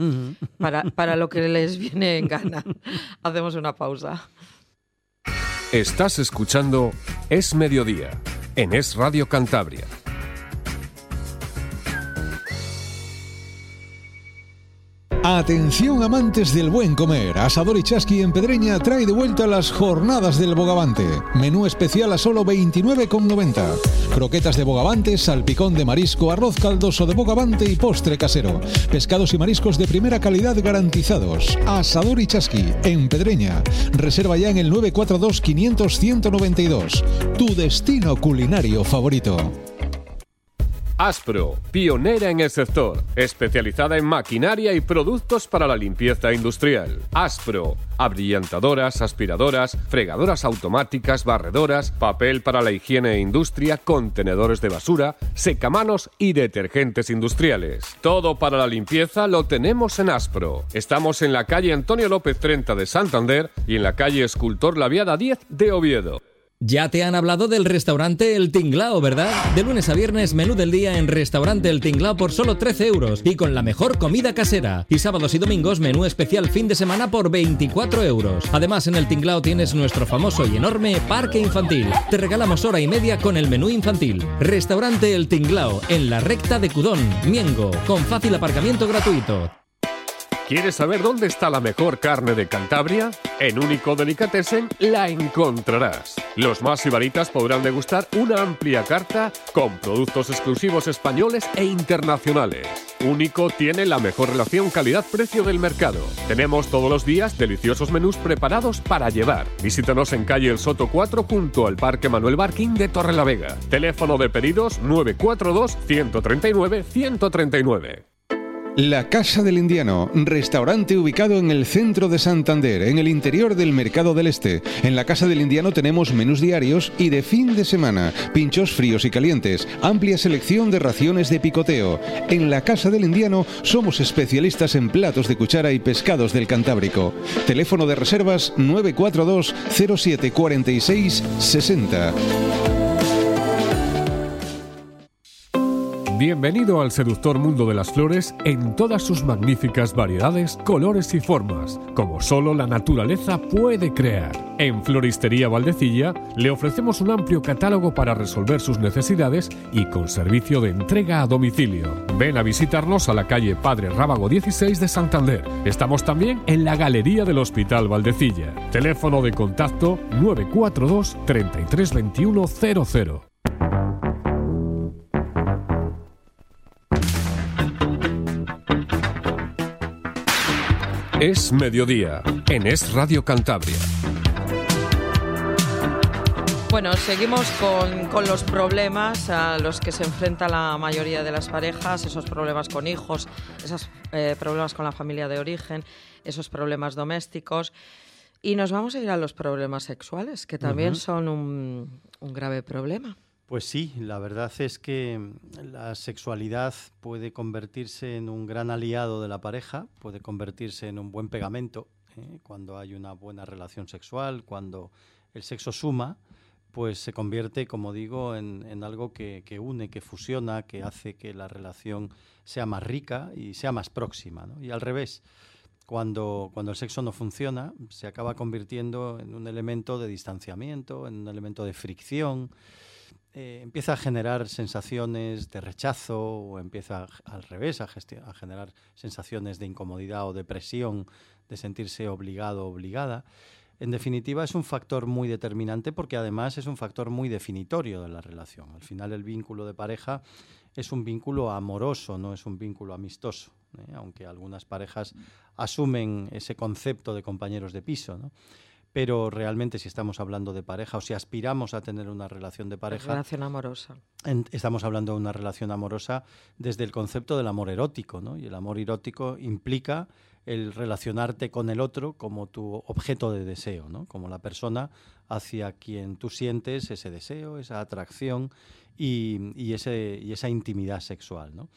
Para, para lo que les viene en gana. Hacemos una pausa. Estás escuchando Es Mediodía en Es Radio Cantabria. Atención amantes del buen comer. Asador y Chasqui en Pedreña trae de vuelta las jornadas del bogavante. Menú especial a solo 29,90. Croquetas de bogavante, salpicón de marisco, arroz caldoso de bogavante y postre casero. Pescados y mariscos de primera calidad garantizados. Asador y Chasqui en Pedreña. Reserva ya en el 942 500 192. Tu destino culinario favorito. Aspro, pionera en el sector, especializada en maquinaria y productos para la limpieza industrial. Aspro, abrillantadoras, aspiradoras, fregadoras automáticas, barredoras, papel para la higiene e industria, contenedores de basura, secamanos y detergentes industriales. Todo para la limpieza lo tenemos en Aspro. Estamos en la calle Antonio López 30 de Santander y en la calle Escultor Laviada 10 de Oviedo. Ya te han hablado del restaurante El Tinglao, ¿verdad? De lunes a viernes, menú del día en Restaurante El Tinglao por solo 13 euros y con la mejor comida casera. Y sábados y domingos, menú especial fin de semana por 24 euros. Además, en El Tinglao tienes nuestro famoso y enorme parque infantil. Te regalamos hora y media con el menú infantil. Restaurante El Tinglao, en la recta de Cudón, Miengo, con fácil aparcamiento gratuito. ¿Quieres saber dónde está la mejor carne de Cantabria? En Único Delicatessen la encontrarás. Los más ibaritas podrán degustar una amplia carta con productos exclusivos españoles e internacionales. Único tiene la mejor relación calidad-precio del mercado. Tenemos todos los días deliciosos menús preparados para llevar. Visítanos en calle El Soto 4 junto al Parque Manuel Barquín de Torrelavega. Teléfono de pedidos 942 139 139. La Casa del Indiano, restaurante ubicado en el centro de Santander, en el interior del Mercado del Este. En la Casa del Indiano tenemos menús diarios y de fin de semana, pinchos fríos y calientes, amplia selección de raciones de picoteo. En la Casa del Indiano somos especialistas en platos de cuchara y pescados del Cantábrico. Teléfono de reservas 942 07 46 60. Bienvenido al seductor mundo de las flores en todas sus magníficas variedades, colores y formas, como solo la naturaleza puede crear. En Floristería Valdecilla le ofrecemos un amplio catálogo para resolver sus necesidades y con servicio de entrega a domicilio. Ven a visitarnos a la calle Padre Rábago 16 de Santander. Estamos también en la Galería del Hospital Valdecilla. Teléfono de contacto 942 332100. Es mediodía en Es Radio Cantabria. Bueno, seguimos con, con los problemas a los que se enfrenta la mayoría de las parejas, esos problemas con hijos, esos eh, problemas con la familia de origen, esos problemas domésticos. Y nos vamos a ir a los problemas sexuales, que también son un, un grave problema. Pues sí, la verdad es que mm, la sexualidad puede convertirse en un gran aliado de la pareja, puede convertirse en un buen pegamento ¿eh? cuando hay una buena relación sexual, cuando el sexo suma, pues se convierte, como digo, en, algo que, une, que fusiona, que hace que la relación sea más rica y sea más próxima. Y al revés, cuando, cuando el sexo no funciona, se acaba convirtiendo en un elemento de distanciamiento, en un elemento de fricción, eh, empieza a generar sensaciones de rechazo o empieza al revés a generar sensaciones de incomodidad o depresión, de sentirse obligado o obligada. En definitiva, es un factor muy determinante porque además es un factor muy definitorio de la relación. Al final, el vínculo de pareja es un vínculo amoroso, no es un vínculo amistoso, ¿eh? aunque algunas parejas asumen ese concepto de compañeros de piso. ¿no? Pero realmente, si estamos hablando de pareja o si aspiramos a tener una relación de pareja, Relación amorosa. en- estamos hablando de una relación amorosa desde el concepto del amor erótico, ¿no? Y el amor erótico implica el relacionarte con el otro como tu objeto de deseo, ¿no? Como la persona hacia quien tú sientes ese deseo, esa atracción y, y ese, y esa intimidad sexual, ¿no?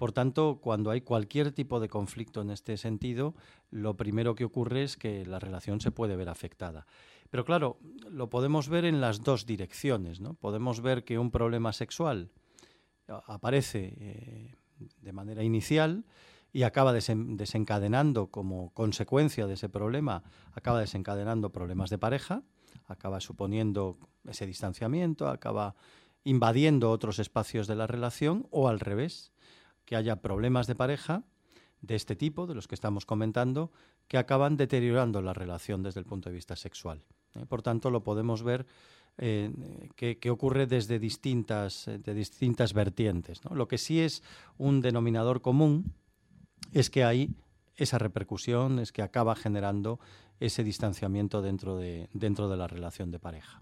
Por tanto, cuando hay cualquier tipo de conflicto en este sentido, lo primero que ocurre es que la relación se puede ver afectada. Pero claro, lo podemos ver en las dos direcciones, ¿no? Podemos ver que un problema sexual a- aparece eh, de manera inicial y acaba desen- desencadenando como consecuencia de ese problema, acaba desencadenando problemas de pareja, acaba suponiendo ese distanciamiento, acaba invadiendo otros espacios de la relación o al revés, que haya problemas de pareja de este tipo, de los que estamos comentando, que acaban deteriorando la relación desde el punto de vista sexual. ¿eh? Por tanto, lo podemos ver eh, que, ocurre desde distintas, eh, de distintas vertientes. Lo que sí es un denominador común es que hay esa repercusión, es que acaba generando ese distanciamiento dentro de, dentro de la relación de pareja.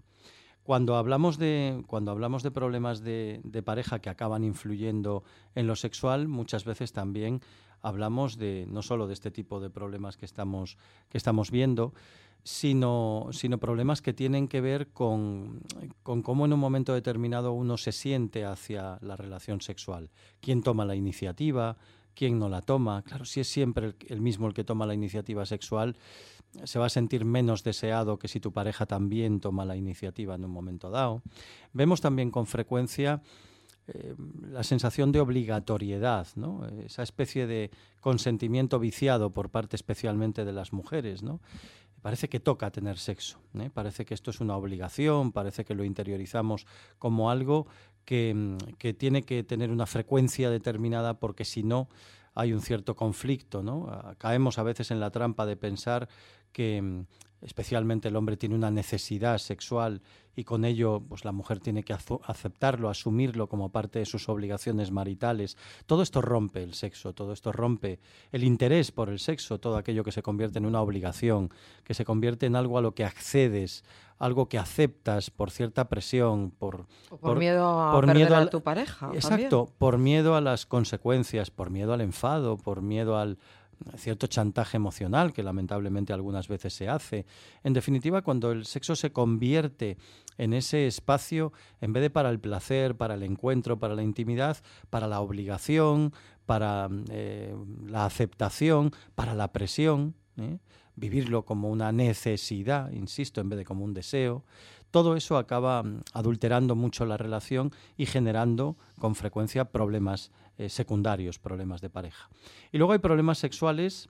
Cuando hablamos de, cuando hablamos de problemas de, pareja que acaban influyendo en lo sexual, muchas veces también hablamos de no solo de este tipo de problemas que estamos, que estamos viendo, sino, sino problemas que tienen que ver con, con cómo en un momento determinado uno se siente hacia la relación sexual. ¿Quién toma la iniciativa? ¿Quién no la toma? Claro, si es siempre el, mismo el que toma la iniciativa sexual, se va a sentir menos deseado que si tu pareja también toma la iniciativa en un momento dado. Vemos también con frecuencia eh, la sensación de obligatoriedad, esa especie de consentimiento viciado por parte especialmente de las mujeres. Parece que toca tener sexo, ¿eh? parece que esto es una obligación, parece que lo interiorizamos como algo que, mm, que tiene que tener una frecuencia determinada porque si no hay un cierto conflicto. ¿no? Ah, Caemos a veces en la trampa de pensar que mm, especialmente el hombre tiene una necesidad sexual y con ello pues la mujer tiene que aceptarlo, asumirlo como parte de sus obligaciones maritales. Todo esto rompe el sexo, todo esto rompe el interés por el sexo, todo aquello que se convierte en una obligación, que se convierte en algo a lo que accedes, algo que aceptas por cierta presión, por, O por, miedo a perder a tu pareja. Exacto, por miedo a las consecuencias, por miedo al enfado, por miedo al cierto chantaje emocional que lamentablemente algunas veces se hace. En definitiva, cuando el sexo se convierte en ese espacio, en vez de para el placer, para el encuentro, para la intimidad, para la obligación, para eh, la aceptación, para la presión, ¿eh? vivirlo como una necesidad, insisto, en vez de como un deseo, todo eso acaba adulterando mucho la relación y generando con frecuencia problemas eh, secundarios, problemas de pareja. Y luego hay problemas sexuales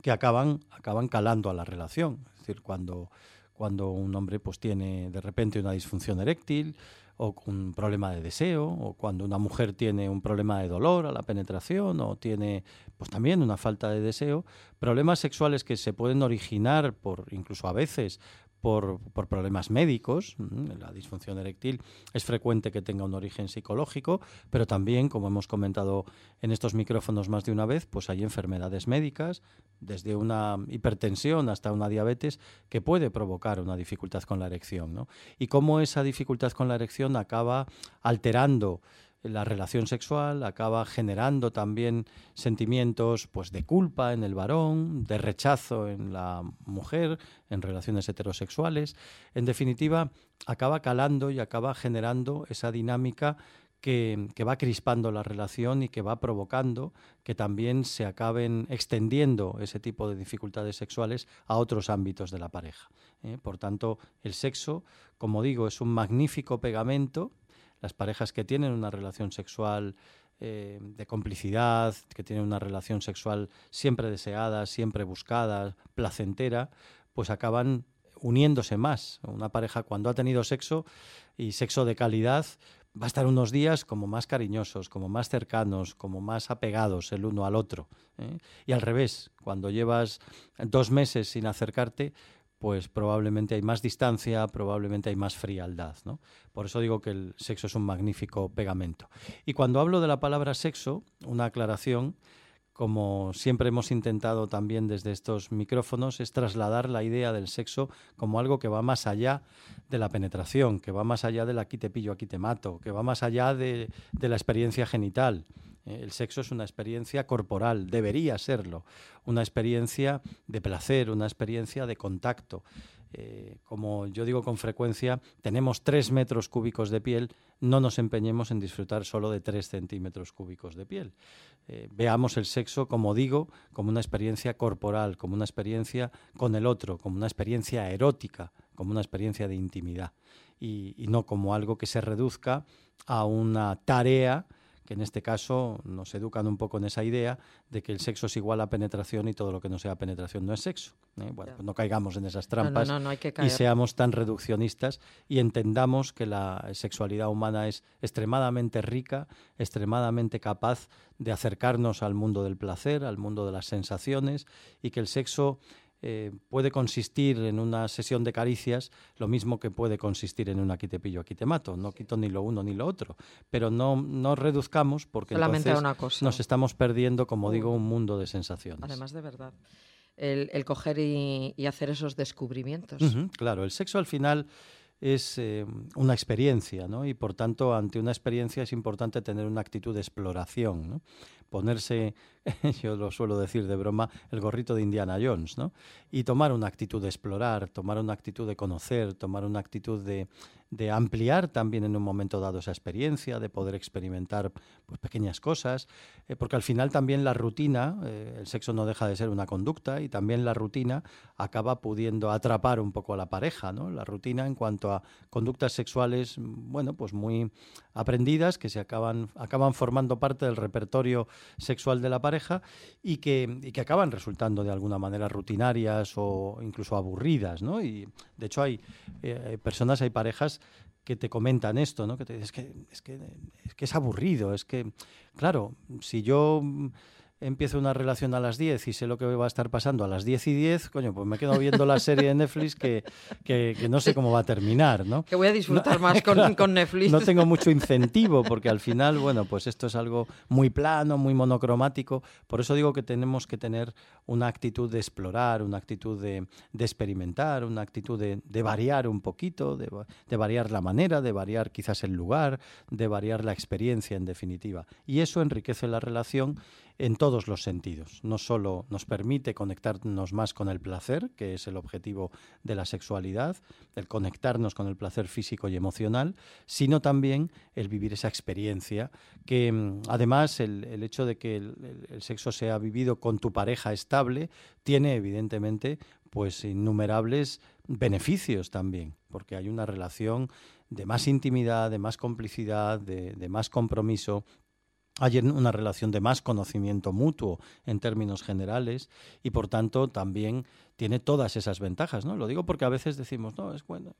que acaban, acaban calando a la relación. Es decir, cuando, cuando un hombre pues, tiene de repente una disfunción eréctil o un problema de deseo, o cuando una mujer tiene un problema de dolor a la penetración, o tiene pues también una falta de deseo, problemas sexuales que se pueden originar por, incluso a veces, por, problemas médicos. La disfunción eréctil es frecuente que tenga un origen psicológico, pero también, como hemos comentado en estos micrófonos más de una vez, pues hay enfermedades médicas, desde una hipertensión hasta una diabetes, que puede provocar una dificultad con la erección. ¿no? Y cómo esa dificultad con la erección acaba alterando la relación sexual acaba generando también sentimientos pues de culpa en el varón, de rechazo en la mujer, en relaciones heterosexuales. En definitiva, acaba calando y acaba generando esa dinámica que, que, va crispando la relación y que va provocando que también se acaben extendiendo ese tipo de dificultades sexuales a otros ámbitos de la pareja. ¿eh? Por tanto, el sexo, como digo, es un magnífico pegamento. Las parejas que tienen una relación sexual eh, de complicidad, que tienen una relación sexual siempre deseada, siempre buscada, placentera, pues acaban uniéndose más. Una pareja cuando ha tenido sexo y sexo de calidad va a estar unos días como más cariñosos, como más cercanos, como más apegados el uno al otro. ¿eh? Y al revés, cuando llevas dos meses sin acercarte, pues probablemente hay más distancia, probablemente hay más frialdad. ¿no? Por eso digo que el sexo es un magnífico pegamento. Y cuando hablo de la palabra sexo, una aclaración, como siempre hemos intentado también desde estos micrófonos, es trasladar la idea del sexo como algo que va más allá de la penetración, que va más allá del aquí te pillo, aquí te mato, que va más allá de, de la experiencia genital. El sexo es una experiencia corporal, debería serlo, una experiencia de placer, una experiencia de contacto. Eh, como yo digo con frecuencia, tenemos tres metros cúbicos de piel, no nos empeñemos en disfrutar solo de tres centímetros cúbicos de piel. Eh, veamos el sexo, como digo, como una experiencia corporal, como una experiencia con el otro, como una experiencia erótica, como una experiencia de intimidad, y no como algo que se reduzca a una tarea que en este caso nos educan un poco en esa idea de que el sexo es igual a penetración y todo lo que no sea penetración no es sexo. ¿eh? Bueno, pues no caigamos en esas trampas no, no, no, y seamos tan reduccionistas y entendamos que la sexualidad humana es extremadamente rica, extremadamente capaz de acercarnos al mundo del placer, al mundo de las sensaciones y que el sexo eh, puede consistir en una sesión de caricias lo mismo que puede consistir en un aquí te pillo, aquí te mato. No quito ni lo uno ni lo otro. Pero no, no reduzcamos porque Solamente entonces una cosa. nos estamos perdiendo, como digo, un mundo de sensaciones. Además de verdad. El, el coger y, y, hacer esos descubrimientos. Uh -huh, claro, el sexo al final es eh, una experiencia, ¿no? Y por tanto, ante una experiencia es importante tener una actitud de exploración. Ponerse, yo lo suelo decir de broma, el gorrito de Indiana Jones, ¿no? Y tomar una actitud de explorar, tomar una actitud de conocer, tomar una actitud de, de ampliar también en un momento dado esa experiencia, de poder experimentar pues, pequeñas cosas, eh, porque al final también la rutina, eh, el sexo no deja de ser una conducta y también la rutina acaba pudiendo atrapar un poco a la pareja, ¿no? La rutina en cuanto a conductas sexuales, bueno, pues muy aprendidas que se acaban, acaban formando parte del repertorio sexual de la pareja y que, y que acaban resultando de alguna manera rutinarias o incluso aburridas, ¿no? Y de hecho hay eh, personas, hay parejas que te comentan esto, ¿no? Que te es que, es que es que es aburrido, es que, claro, si yo empiezo una relación a las 10 y sé lo que va a estar pasando a las 10 y 10, coño, pues me quedo viendo la serie de Netflix que, que, que no sé cómo va a terminar, ¿no? Que voy a disfrutar no, más con, claro, con, Netflix. No tengo mucho incentivo porque al final, bueno, pues esto es algo muy plano, muy monocromático. Por eso digo que tenemos que tener una actitud de explorar, una actitud de, de experimentar, una actitud de, de variar un poquito, de, de variar la manera, de variar quizás el lugar, de variar la experiencia en definitiva. Y eso enriquece la relación en todos los sentidos. No solo nos permite conectarnos más con el placer, que es el objetivo de la sexualidad, el conectarnos con el placer físico y emocional, sino también el vivir esa experiencia, que mm, además el, el hecho de que el, el, sexo sea vivido con tu pareja estable tiene evidentemente pues innumerables beneficios también, porque hay una relación de más intimidad, de más complicidad, de, de más compromiso, hay una relación de más conocimiento mutuo en términos generales y por tanto también tiene todas esas ventajas, ¿no? Lo digo porque a veces decimos, no, es bueno,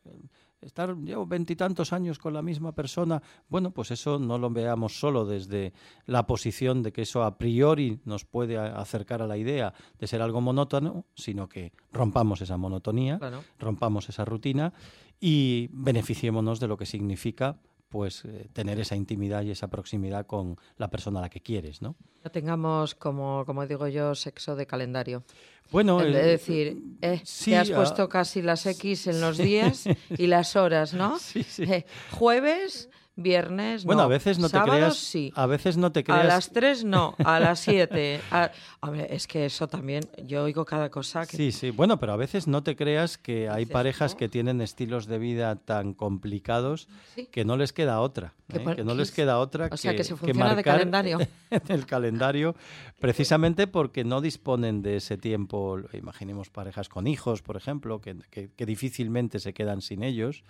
estar, llevo veintitantos años con la misma persona, bueno, pues eso no lo veamos solo desde la posición de que eso a priori nos puede acercar a la idea de ser algo monótono, sino que rompamos esa monotonía, claro. rompamos esa rutina y beneficiémonos de lo que significa pues eh, tener esa intimidad y esa proximidad con la persona a la que quieres, ¿no? No tengamos, como, como digo yo, sexo de calendario. Bueno, es decir, eh, sí, te has ah, puesto casi las X en los días y las horas, ¿no? Sí, sí. Eh, jueves, viernes no. Bueno, a veces no te Sábados creas. sí. A veces no te creas. A las 3 no, a las 7. A- Hombre, es que eso también, yo oigo cada cosa que... Sí, sí. Bueno, pero a veces no te creas que hay parejas ¿no? que tienen estilos de vida tan complicados Sí. que no les queda otra. Que ¿eh? Que no les es- queda otra o que, sea, que se que funciona de marcar calendario. en el calendario, precisamente porque no disponen de ese tiempo. Imaginemos parejas con hijos, por ejemplo, que, que- difícilmente se quedan sin ellos.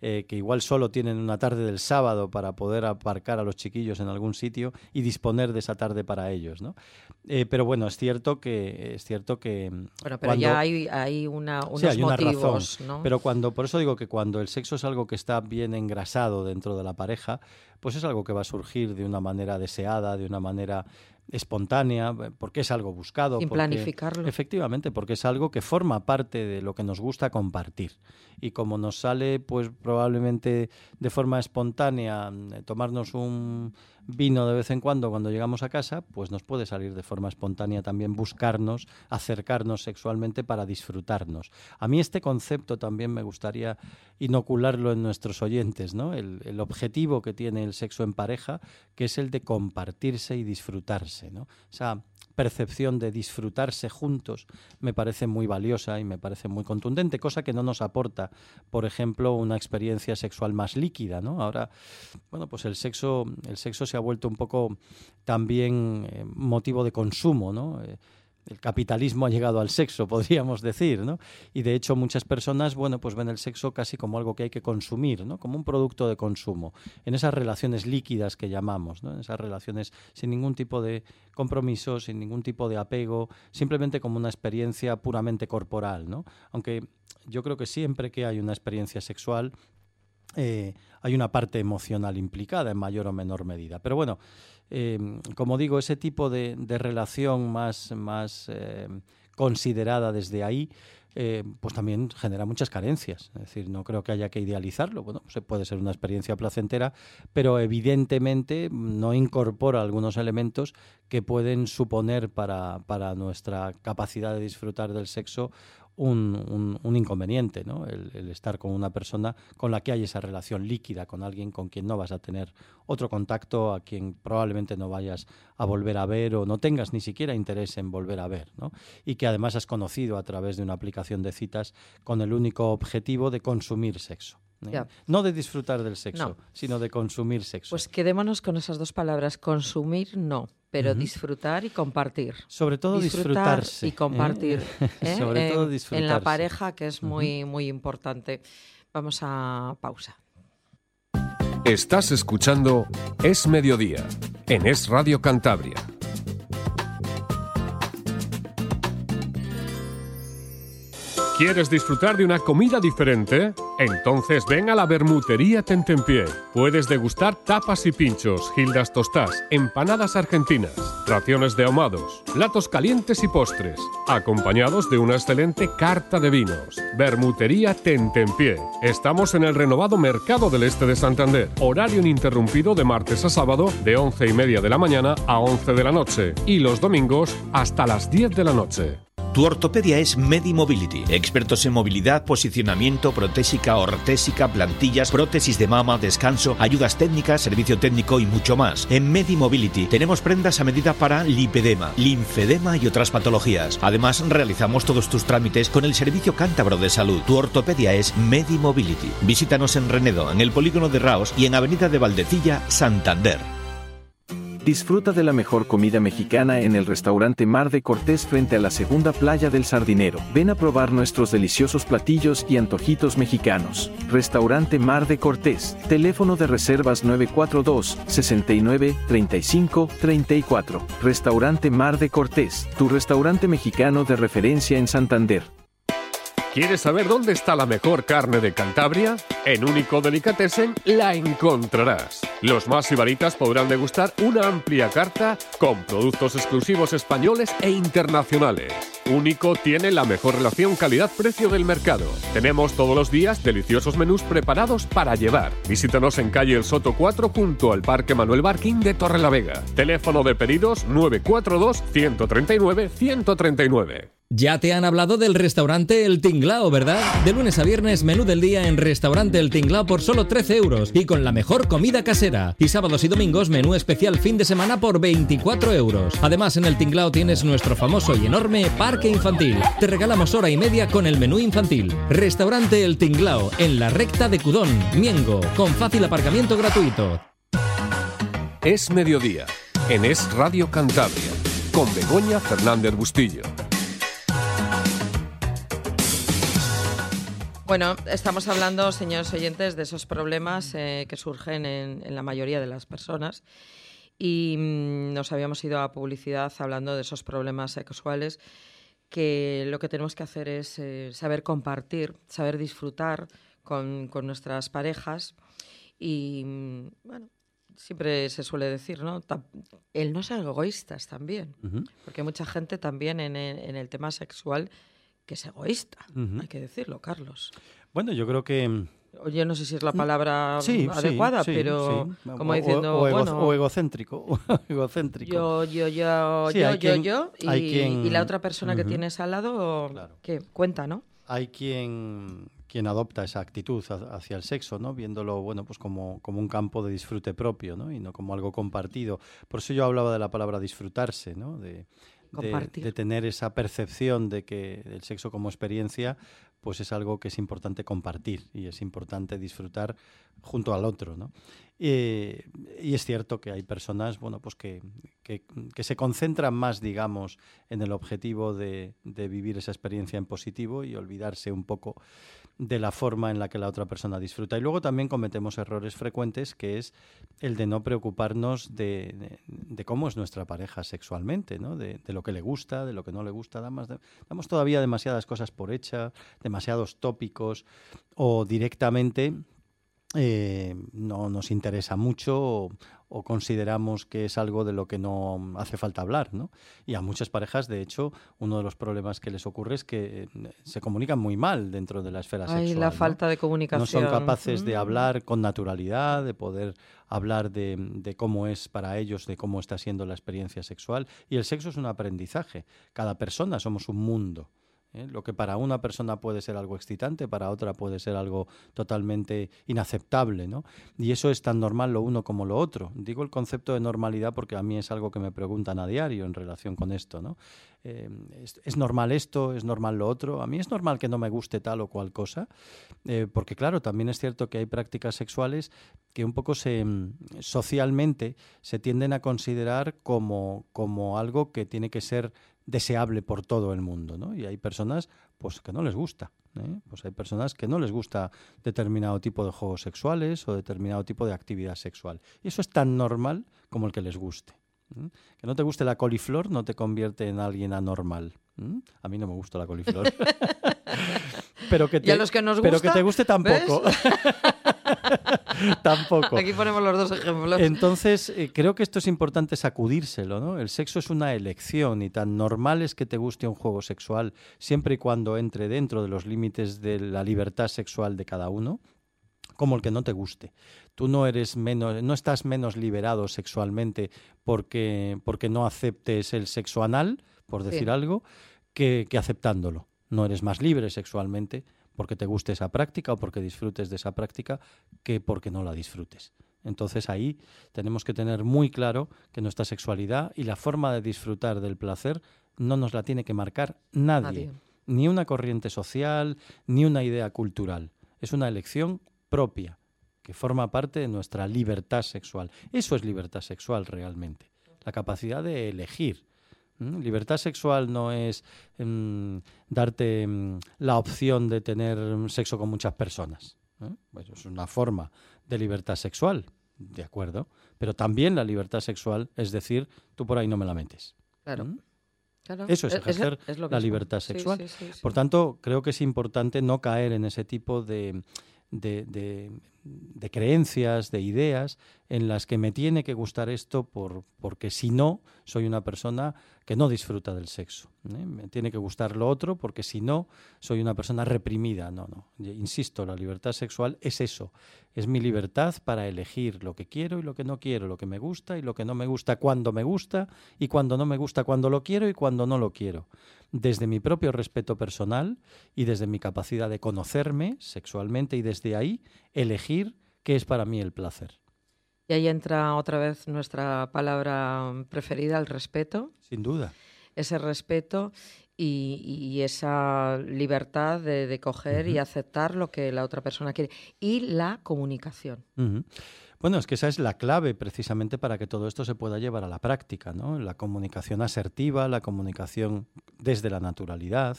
Eh, que igual solo tienen una tarde del sábado para poder aparcar a los chiquillos en algún sitio y disponer de esa tarde para ellos, ¿no? Eh, pero bueno, es cierto que es cierto que Bueno, pero cuando- ya hay, hay una, unos Sí, hay una motivos, razón. ¿no? Pero cuando, por eso digo que cuando el sexo es algo que está bien engrasado dentro de la pareja, pues es algo que va a surgir de una manera deseada, de una manera espontánea, porque es algo buscado. Sin porque- planificarlo. Efectivamente, porque es algo que forma parte de lo que nos gusta compartir. Y como nos sale, pues probablemente de forma espontánea, mm, tomarnos un vino de vez en cuando cuando llegamos a casa, pues nos puede salir de forma espontánea también buscarnos, acercarnos sexualmente para disfrutarnos. A mí este concepto también me gustaría inocularlo en nuestros oyentes, ¿no? El, objetivo que tiene el sexo en pareja, que es el de compartirse y disfrutarse, ¿no? Percepción de disfrutarse juntos me parece muy valiosa y me parece muy contundente, cosa que no nos aporta, por ejemplo, una experiencia sexual más líquida, ¿no? Ahora, bueno, pues el sexo, el sexo se ha vuelto un poco también eh, motivo de consumo, ¿no? Eh, el capitalismo ha llegado al sexo, podríamos decir, ¿no? Y de hecho muchas personas, bueno, pues ven el sexo casi como algo que hay que consumir, ¿no? Como un producto de consumo, en esas relaciones líquidas que llamamos, ¿no? En esas relaciones sin ningún tipo de compromiso, sin ningún tipo de apego, simplemente como una experiencia puramente corporal, ¿no? Aunque yo creo que siempre que hay una experiencia sexual, eh, hay una parte emocional implicada en mayor o menor medida. Pero bueno, eh, como digo, ese tipo de, relación más, más eh, considerada desde ahí, eh, pues también genera muchas carencias. Es decir, no creo que haya que idealizarlo. Bueno, se puede ser una experiencia placentera, pero evidentemente no incorpora algunos elementos que pueden suponer para, para nuestra capacidad de disfrutar del sexo un, inconveniente, ¿no? El, el estar con una persona con la que hay esa relación líquida, con alguien con quien no vas a tener otro contacto, a quien probablemente no vayas a volver a ver o no tengas ni siquiera interés en volver a ver, ¿no? Y que además has conocido a través de una aplicación de citas con el único objetivo de consumir sexo. ¿Eh? Ya. No de disfrutar del sexo, No. sino de consumir sexo. Pues quedémonos con esas dos palabras, consumir no, pero disfrutar y compartir. Sobre todo disfrutar disfrutarse. y compartir. ¿eh? ¿eh? Sobre todo En- la pareja, que es muy, muy importante. Vamos a pausa. Estás escuchando Es Mediodía en Es Radio Cantabria. ¿Quieres disfrutar de una comida diferente? Entonces ven a la Bermutería Tentempié. Puedes degustar tapas y pinchos, gildas tostás, empanadas argentinas, raciones de ahumados, platos calientes y postres, acompañados de una excelente carta de vinos. Bermutería Tentempié. Estamos en el renovado Mercado del Este de Santander. Horario ininterrumpido de martes a sábado de 11 y media de la mañana a 11 de la noche y los domingos hasta las 10 de la noche. Tu ortopedia es Medimobility, expertos en movilidad, posicionamiento, protésica, ortésica, plantillas, prótesis de mama, descanso, ayudas técnicas, servicio técnico y mucho más. En Medimobility tenemos prendas a medida para lipedema, linfedema y otras patologías. Además, realizamos todos tus trámites con el Servicio Cántabro de Salud. Tu ortopedia es Medimobility. Visítanos en Renedo, en el polígono de Raos y en Avenida de Valdecilla, Santander. Disfruta de la mejor comida mexicana en el restaurante Mar de Cortés frente a la segunda playa del Sardinero. Ven a probar nuestros deliciosos platillos y antojitos mexicanos. Restaurante Mar de Cortés. Teléfono de reservas 942 69 35 34. Restaurante Mar de Cortés, tu restaurante mexicano de referencia en Santander. ¿Quieres saber dónde está la mejor carne de Cantabria? En Único Delicatessen la encontrarás. Los más ibaritas podrán degustar una amplia carta con productos exclusivos españoles e internacionales. Único tiene la mejor relación calidad-precio del mercado. Tenemos todos los días deliciosos menús preparados para llevar. Visítanos en calle El Soto 4 junto al Parque Manuel Barquín de Torrelavega. Teléfono de pedidos 942 139 139. Ya te han hablado del restaurante El Tinglao, ¿verdad? De lunes a viernes, menú del día en Restaurante El Tinglao por solo 13 euros y con la mejor comida casera. Y sábados y domingos, menú especial fin de semana por 24 euros. Además, en El Tinglao tienes nuestro famoso y enorme parque infantil. Te regalamos hora y media con el menú infantil. Restaurante El Tinglao, en la recta de Cudón, Miengo, con fácil aparcamiento gratuito. Es mediodía, en Es Radio Cantabria, con Begoña Fernández Bustillo. Bueno, estamos hablando, señores oyentes, de esos problemas eh, que surgen en, en la mayoría de las personas. Y mm, nos habíamos ido a publicidad hablando de esos problemas sexuales que lo que tenemos que hacer es eh, saber compartir, saber disfrutar con, con nuestras parejas. Y, mm, bueno, siempre se suele decir, ¿no? El no ser egoístas también, porque mucha gente también en el, en el tema sexual que es egoísta, hay que decirlo, Carlos. Bueno, yo creo que... mm, Yo no sé si es la palabra Sí, sí, adecuada, sí, pero como O- diciendo, o, ego- bueno, o egocéntrico, o egocéntrico. yo, yo, yo, yo, yo, quien- yo, y, hay quien- y la otra persona que tienes al lado, Claro. que cuenta, ¿no? Hay quien, quien adopta esa actitud ha- hacia el sexo, ¿no? Viéndolo, bueno, pues como, como un campo de disfrute propio, ¿no? Y no como algo compartido. Por eso yo hablaba de la palabra disfrutarse, ¿no? De, de- tener esa percepción de que el sexo como experiencia pues es algo que es importante compartir y es importante disfrutar junto al otro, ¿no? Eh, y es cierto que hay personas, bueno, pues que, que- que se concentran más, digamos, en el objetivo de, de vivir esa experiencia en positivo y olvidarse un poco de la forma en la que la otra persona disfruta. Y luego también cometemos errores frecuentes, que es el de no preocuparnos de, de- cómo es nuestra pareja sexualmente, ¿no? de, de lo que le gusta, de lo que no le gusta. Damos, damos todavía demasiadas cosas por hecha, demasiados tópicos o directamente eh, no nos interesa mucho o consideramos que es algo de lo que no hace falta hablar, ¿no? Y a muchas parejas, de hecho, uno de los problemas que les ocurre es que eh, se comunican muy mal dentro de la esfera Ay, sexual. la ¿no? falta de comunicación. No son capaces de Mm. hablar con naturalidad, de poder hablar de, de cómo es para ellos, de cómo está siendo la experiencia sexual. Y el sexo es un aprendizaje. Cada persona somos un mundo. ¿Eh? Lo que para una persona puede ser algo excitante, para otra puede ser algo totalmente inaceptable. ¿no? Y eso es tan normal lo uno como lo otro. Digo el concepto de normalidad porque a mí es algo que me preguntan a diario en relación con esto. ¿no? Eh, ¿es, normal esto? ¿Es normal lo otro? A mí es normal que no me guste tal o cual cosa, eh, porque claro, también es cierto que hay prácticas sexuales que un poco se mm, socialmente se tienden a considerar como, como algo que tiene que ser deseable por todo el mundo, ¿no? Y hay personas pues que no les gusta, ¿eh? pues hay personas que no les gusta determinado tipo de juegos sexuales o determinado tipo de actividad sexual. Y eso es tan normal como el que les guste. ¿eh? Que no te guste la coliflor no te convierte en alguien anormal. ¿eh? A mí no me gusta la coliflor. pero que te, Y a los que nos pero que gusta, te guste tampoco. tampoco. Aquí ponemos los dos ejemplos. Entonces, eh, creo que esto es importante sacudírselo, ¿no? El sexo es una elección y tan normal es que te guste un juego sexual siempre y cuando entre dentro de los límites de la libertad sexual de cada uno como el que no te guste. Tú no eres menos, no estás menos liberado sexualmente porque, porque no aceptes el sexo anal, por Sí. decir algo, que, que aceptándolo. No eres más libre sexualmente porque te guste esa práctica o porque disfrutes de esa práctica que porque no la disfrutes. Entonces ahí tenemos que tener muy claro que nuestra sexualidad y la forma de disfrutar del placer no nos la tiene que marcar nadie, Nadie. ni una corriente social, ni una idea cultural. Es una elección propia que forma parte de nuestra libertad sexual. Eso es libertad sexual realmente, la capacidad de elegir. Libertad sexual no es mm, darte mm, la opción de tener sexo con muchas personas. ¿eh? Pues es una forma de libertad sexual, de acuerdo. Pero también la libertad sexual es decir, tú por ahí no me la metes. Claro. Claro. Eso es ejercer es lo la libertad sexual. sí, sí, sí. Por tanto, creo que es importante no caer en ese tipo de, de, de- de creencias, de ideas, en las que me tiene que gustar esto por, porque si no, soy una persona que no disfruta del sexo. ¿eh? Me tiene que gustar lo otro porque si no, soy una persona reprimida. No, no. Insisto, la libertad sexual es eso. Es mi libertad para elegir lo que quiero y lo que no quiero, lo que me gusta y lo que no me gusta, cuando me gusta y cuando no me gusta, cuando lo quiero y cuando no lo quiero. Desde mi propio respeto personal y desde mi capacidad de conocerme sexualmente y desde ahí elegir qué es para mí el placer. Y ahí entra otra vez nuestra palabra preferida, el respeto. Sin duda. Ese respeto y, y esa libertad de, de coger y aceptar lo que la otra persona quiere. Y la comunicación. Bueno, es que esa es la clave precisamente para que todo esto se pueda llevar a la práctica, ¿no? La comunicación asertiva, la comunicación desde la naturalidad,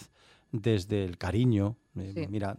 desde el cariño. eh. Mira,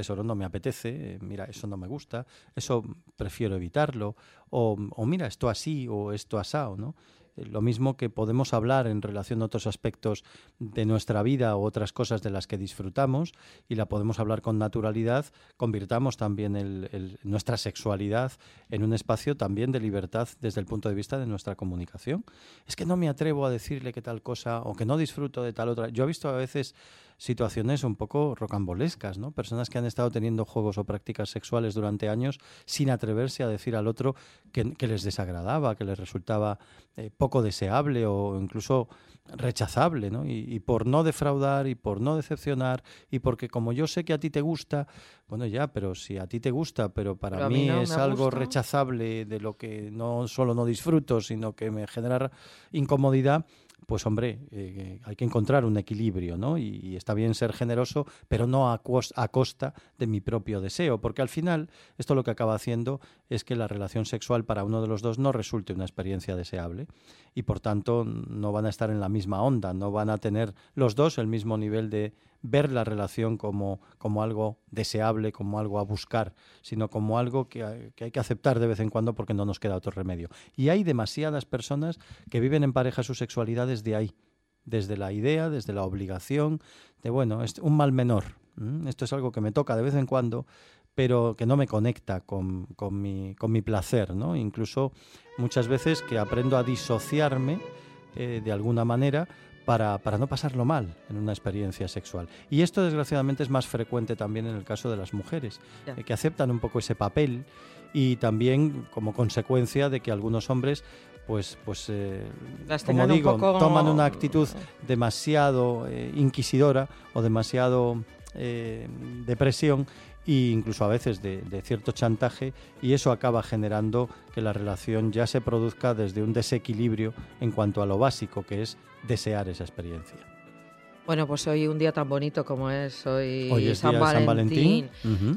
tesoro, no me apetece, eh, mira, eso no me gusta, eso prefiero evitarlo, o, mira, esto así o esto asao, ¿no? Eh, Lo mismo que podemos hablar en relación a otros aspectos de nuestra vida o otras cosas de las que disfrutamos y la podemos hablar con naturalidad, convirtamos también nuestra sexualidad en un espacio también de libertad desde el punto de vista de nuestra comunicación. Es que no me atrevo a decirle que tal cosa o que no disfruto de tal otra. Yo he visto a veces situaciones un poco rocambolescas, ¿no? Personas que han estado teniendo juegos o prácticas sexuales durante años sin atreverse a decir al otro que, que les desagradaba, que les resultaba eh, poco deseable o incluso rechazable, ¿no? Y, y por no defraudar y por no decepcionar y porque como yo sé que a ti te gusta, bueno ya, pero si a ti te gusta, pero para Pero mí, mí no es algo gusta. rechazable de lo que no solo no disfruto, sino que me genera incomodidad, pues hombre, eh, hay que encontrar un equilibrio, ¿no? Y, está bien ser generoso, pero no a, cos- a costa de mi propio deseo, porque al final esto lo que acaba haciendo es que la relación sexual para uno de los dos no resulte una experiencia deseable y por tanto no van a estar en la misma onda, no van a tener los dos el mismo nivel de ver la relación como, como algo deseable, como algo a buscar, sino como algo que, hay- que hay que aceptar de vez en cuando porque no nos queda otro remedio. Y hay demasiadas personas que viven en pareja su sexualidad desde ahí, desde la idea, desde la obligación, de bueno, es un mal menor. Esto es algo que me toca de vez en cuando, pero que no me conecta con, con mi, con mi placer, ¿no? Incluso muchas veces que aprendo a disociarme eh, de alguna manera para, para no pasarlo mal en una experiencia sexual. Y esto desgraciadamente es más frecuente también en el caso de las mujeres, eh, que aceptan un poco ese papel y también como consecuencia de que algunos hombres pues pues eh, como un digo poco- toman una actitud demasiado eh, inquisidora o demasiado eh, de presión e incluso a veces de, de cierto chantaje y eso acaba generando que la relación ya se produzca desde un desequilibrio en cuanto a lo básico que es desear esa experiencia. Bueno, pues hoy un día tan bonito como es, hoy, Hoy es San, día de San Valentín,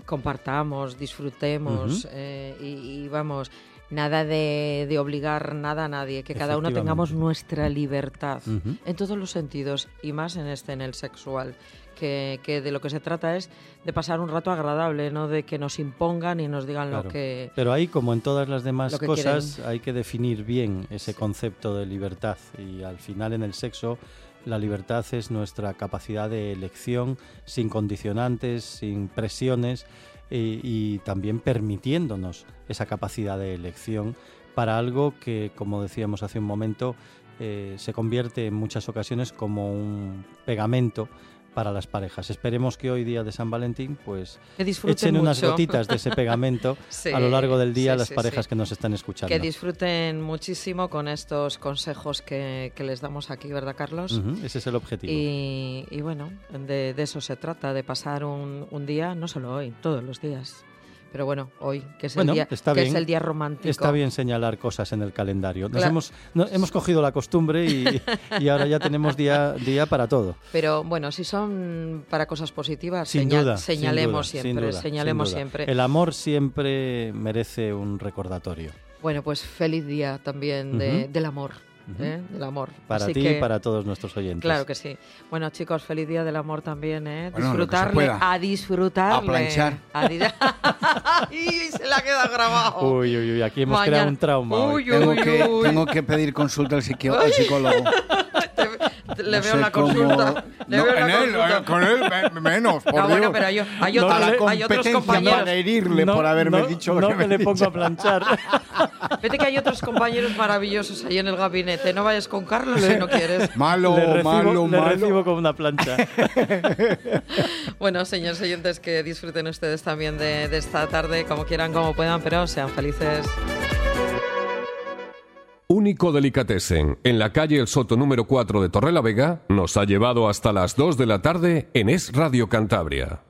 compartamos, disfrutemos eh, y, y vamos, nada de, de obligar nada a nadie, que cada uno tengamos nuestra libertad en todos los sentidos y más en este, en el sexual. Que, que de lo que se trata es de pasar un rato agradable, no de que nos impongan y nos digan Claro. lo que... Pero ahí, como en todas las demás cosas, hay que definir bien ese concepto de libertad. Y al final, en el sexo, la libertad es nuestra capacidad de elección sin condicionantes, sin presiones y, también permitiéndonos esa capacidad de elección para algo que, como decíamos hace un momento, eh, se convierte en muchas ocasiones como un pegamento para las parejas. Esperemos que hoy día de San Valentín, pues echen unas gotitas de ese pegamento Sí, a lo largo del día sí, las sí, parejas que nos están escuchando. Que disfruten muchísimo con estos consejos que, que les damos aquí, ¿verdad, Carlos? Ese es el objetivo. Y, y bueno, de, de eso se trata, de pasar un, un día, no solo hoy, todos los días. Pero bueno, hoy, que es, Bueno, el, día, está que bien. es el día romántico. Está bien señalar cosas en el calendario. Nos Cla- hemos, no- hemos cogido la costumbre y, y ahora ya tenemos día, día para todo. Pero bueno, si son para cosas positivas, Sin señal- duda. sin señalemos duda, sin siempre, duda, señalemos sin duda. siempre. El amor siempre merece un recordatorio. Bueno, pues feliz día también de- Ujú. del amor. ¿Eh? Del amor. Para Así ti que- y para todos nuestros oyentes. Claro que sí. Bueno, chicos, feliz día del amor también, ¿eh? Bueno, Disfrutarle, a disfrutarle. A planchar. A di- ¡Y se la queda grabado! Uy, uy, uy, aquí hemos Mañana- creado un trauma. hoy. Uy, Tengo uy, que, uy. tengo que pedir consulta al, al psicólogo. Le veo la consulta. Le veo la consulta. eh, con él me- menos, por Ah, bueno, pero hay, hay, No, otros, hay otros competencia compañeros. para herirle No, por haberme no, dicho lo no que me me le pongo a planchar. Vete que hay otros compañeros maravillosos ahí en el gabinete. No vayas con Carlos si no quieres. Malo, le recibo, malo, le malo. recibo con una plancha. Bueno, señores oyentes, que disfruten ustedes también de, de esta tarde, como quieran, como puedan, pero sean felices. Único Delicatessen, en la calle El Soto número 4 de Torrelavega, nos ha llevado hasta las 2 de la tarde en Es Radio Cantabria.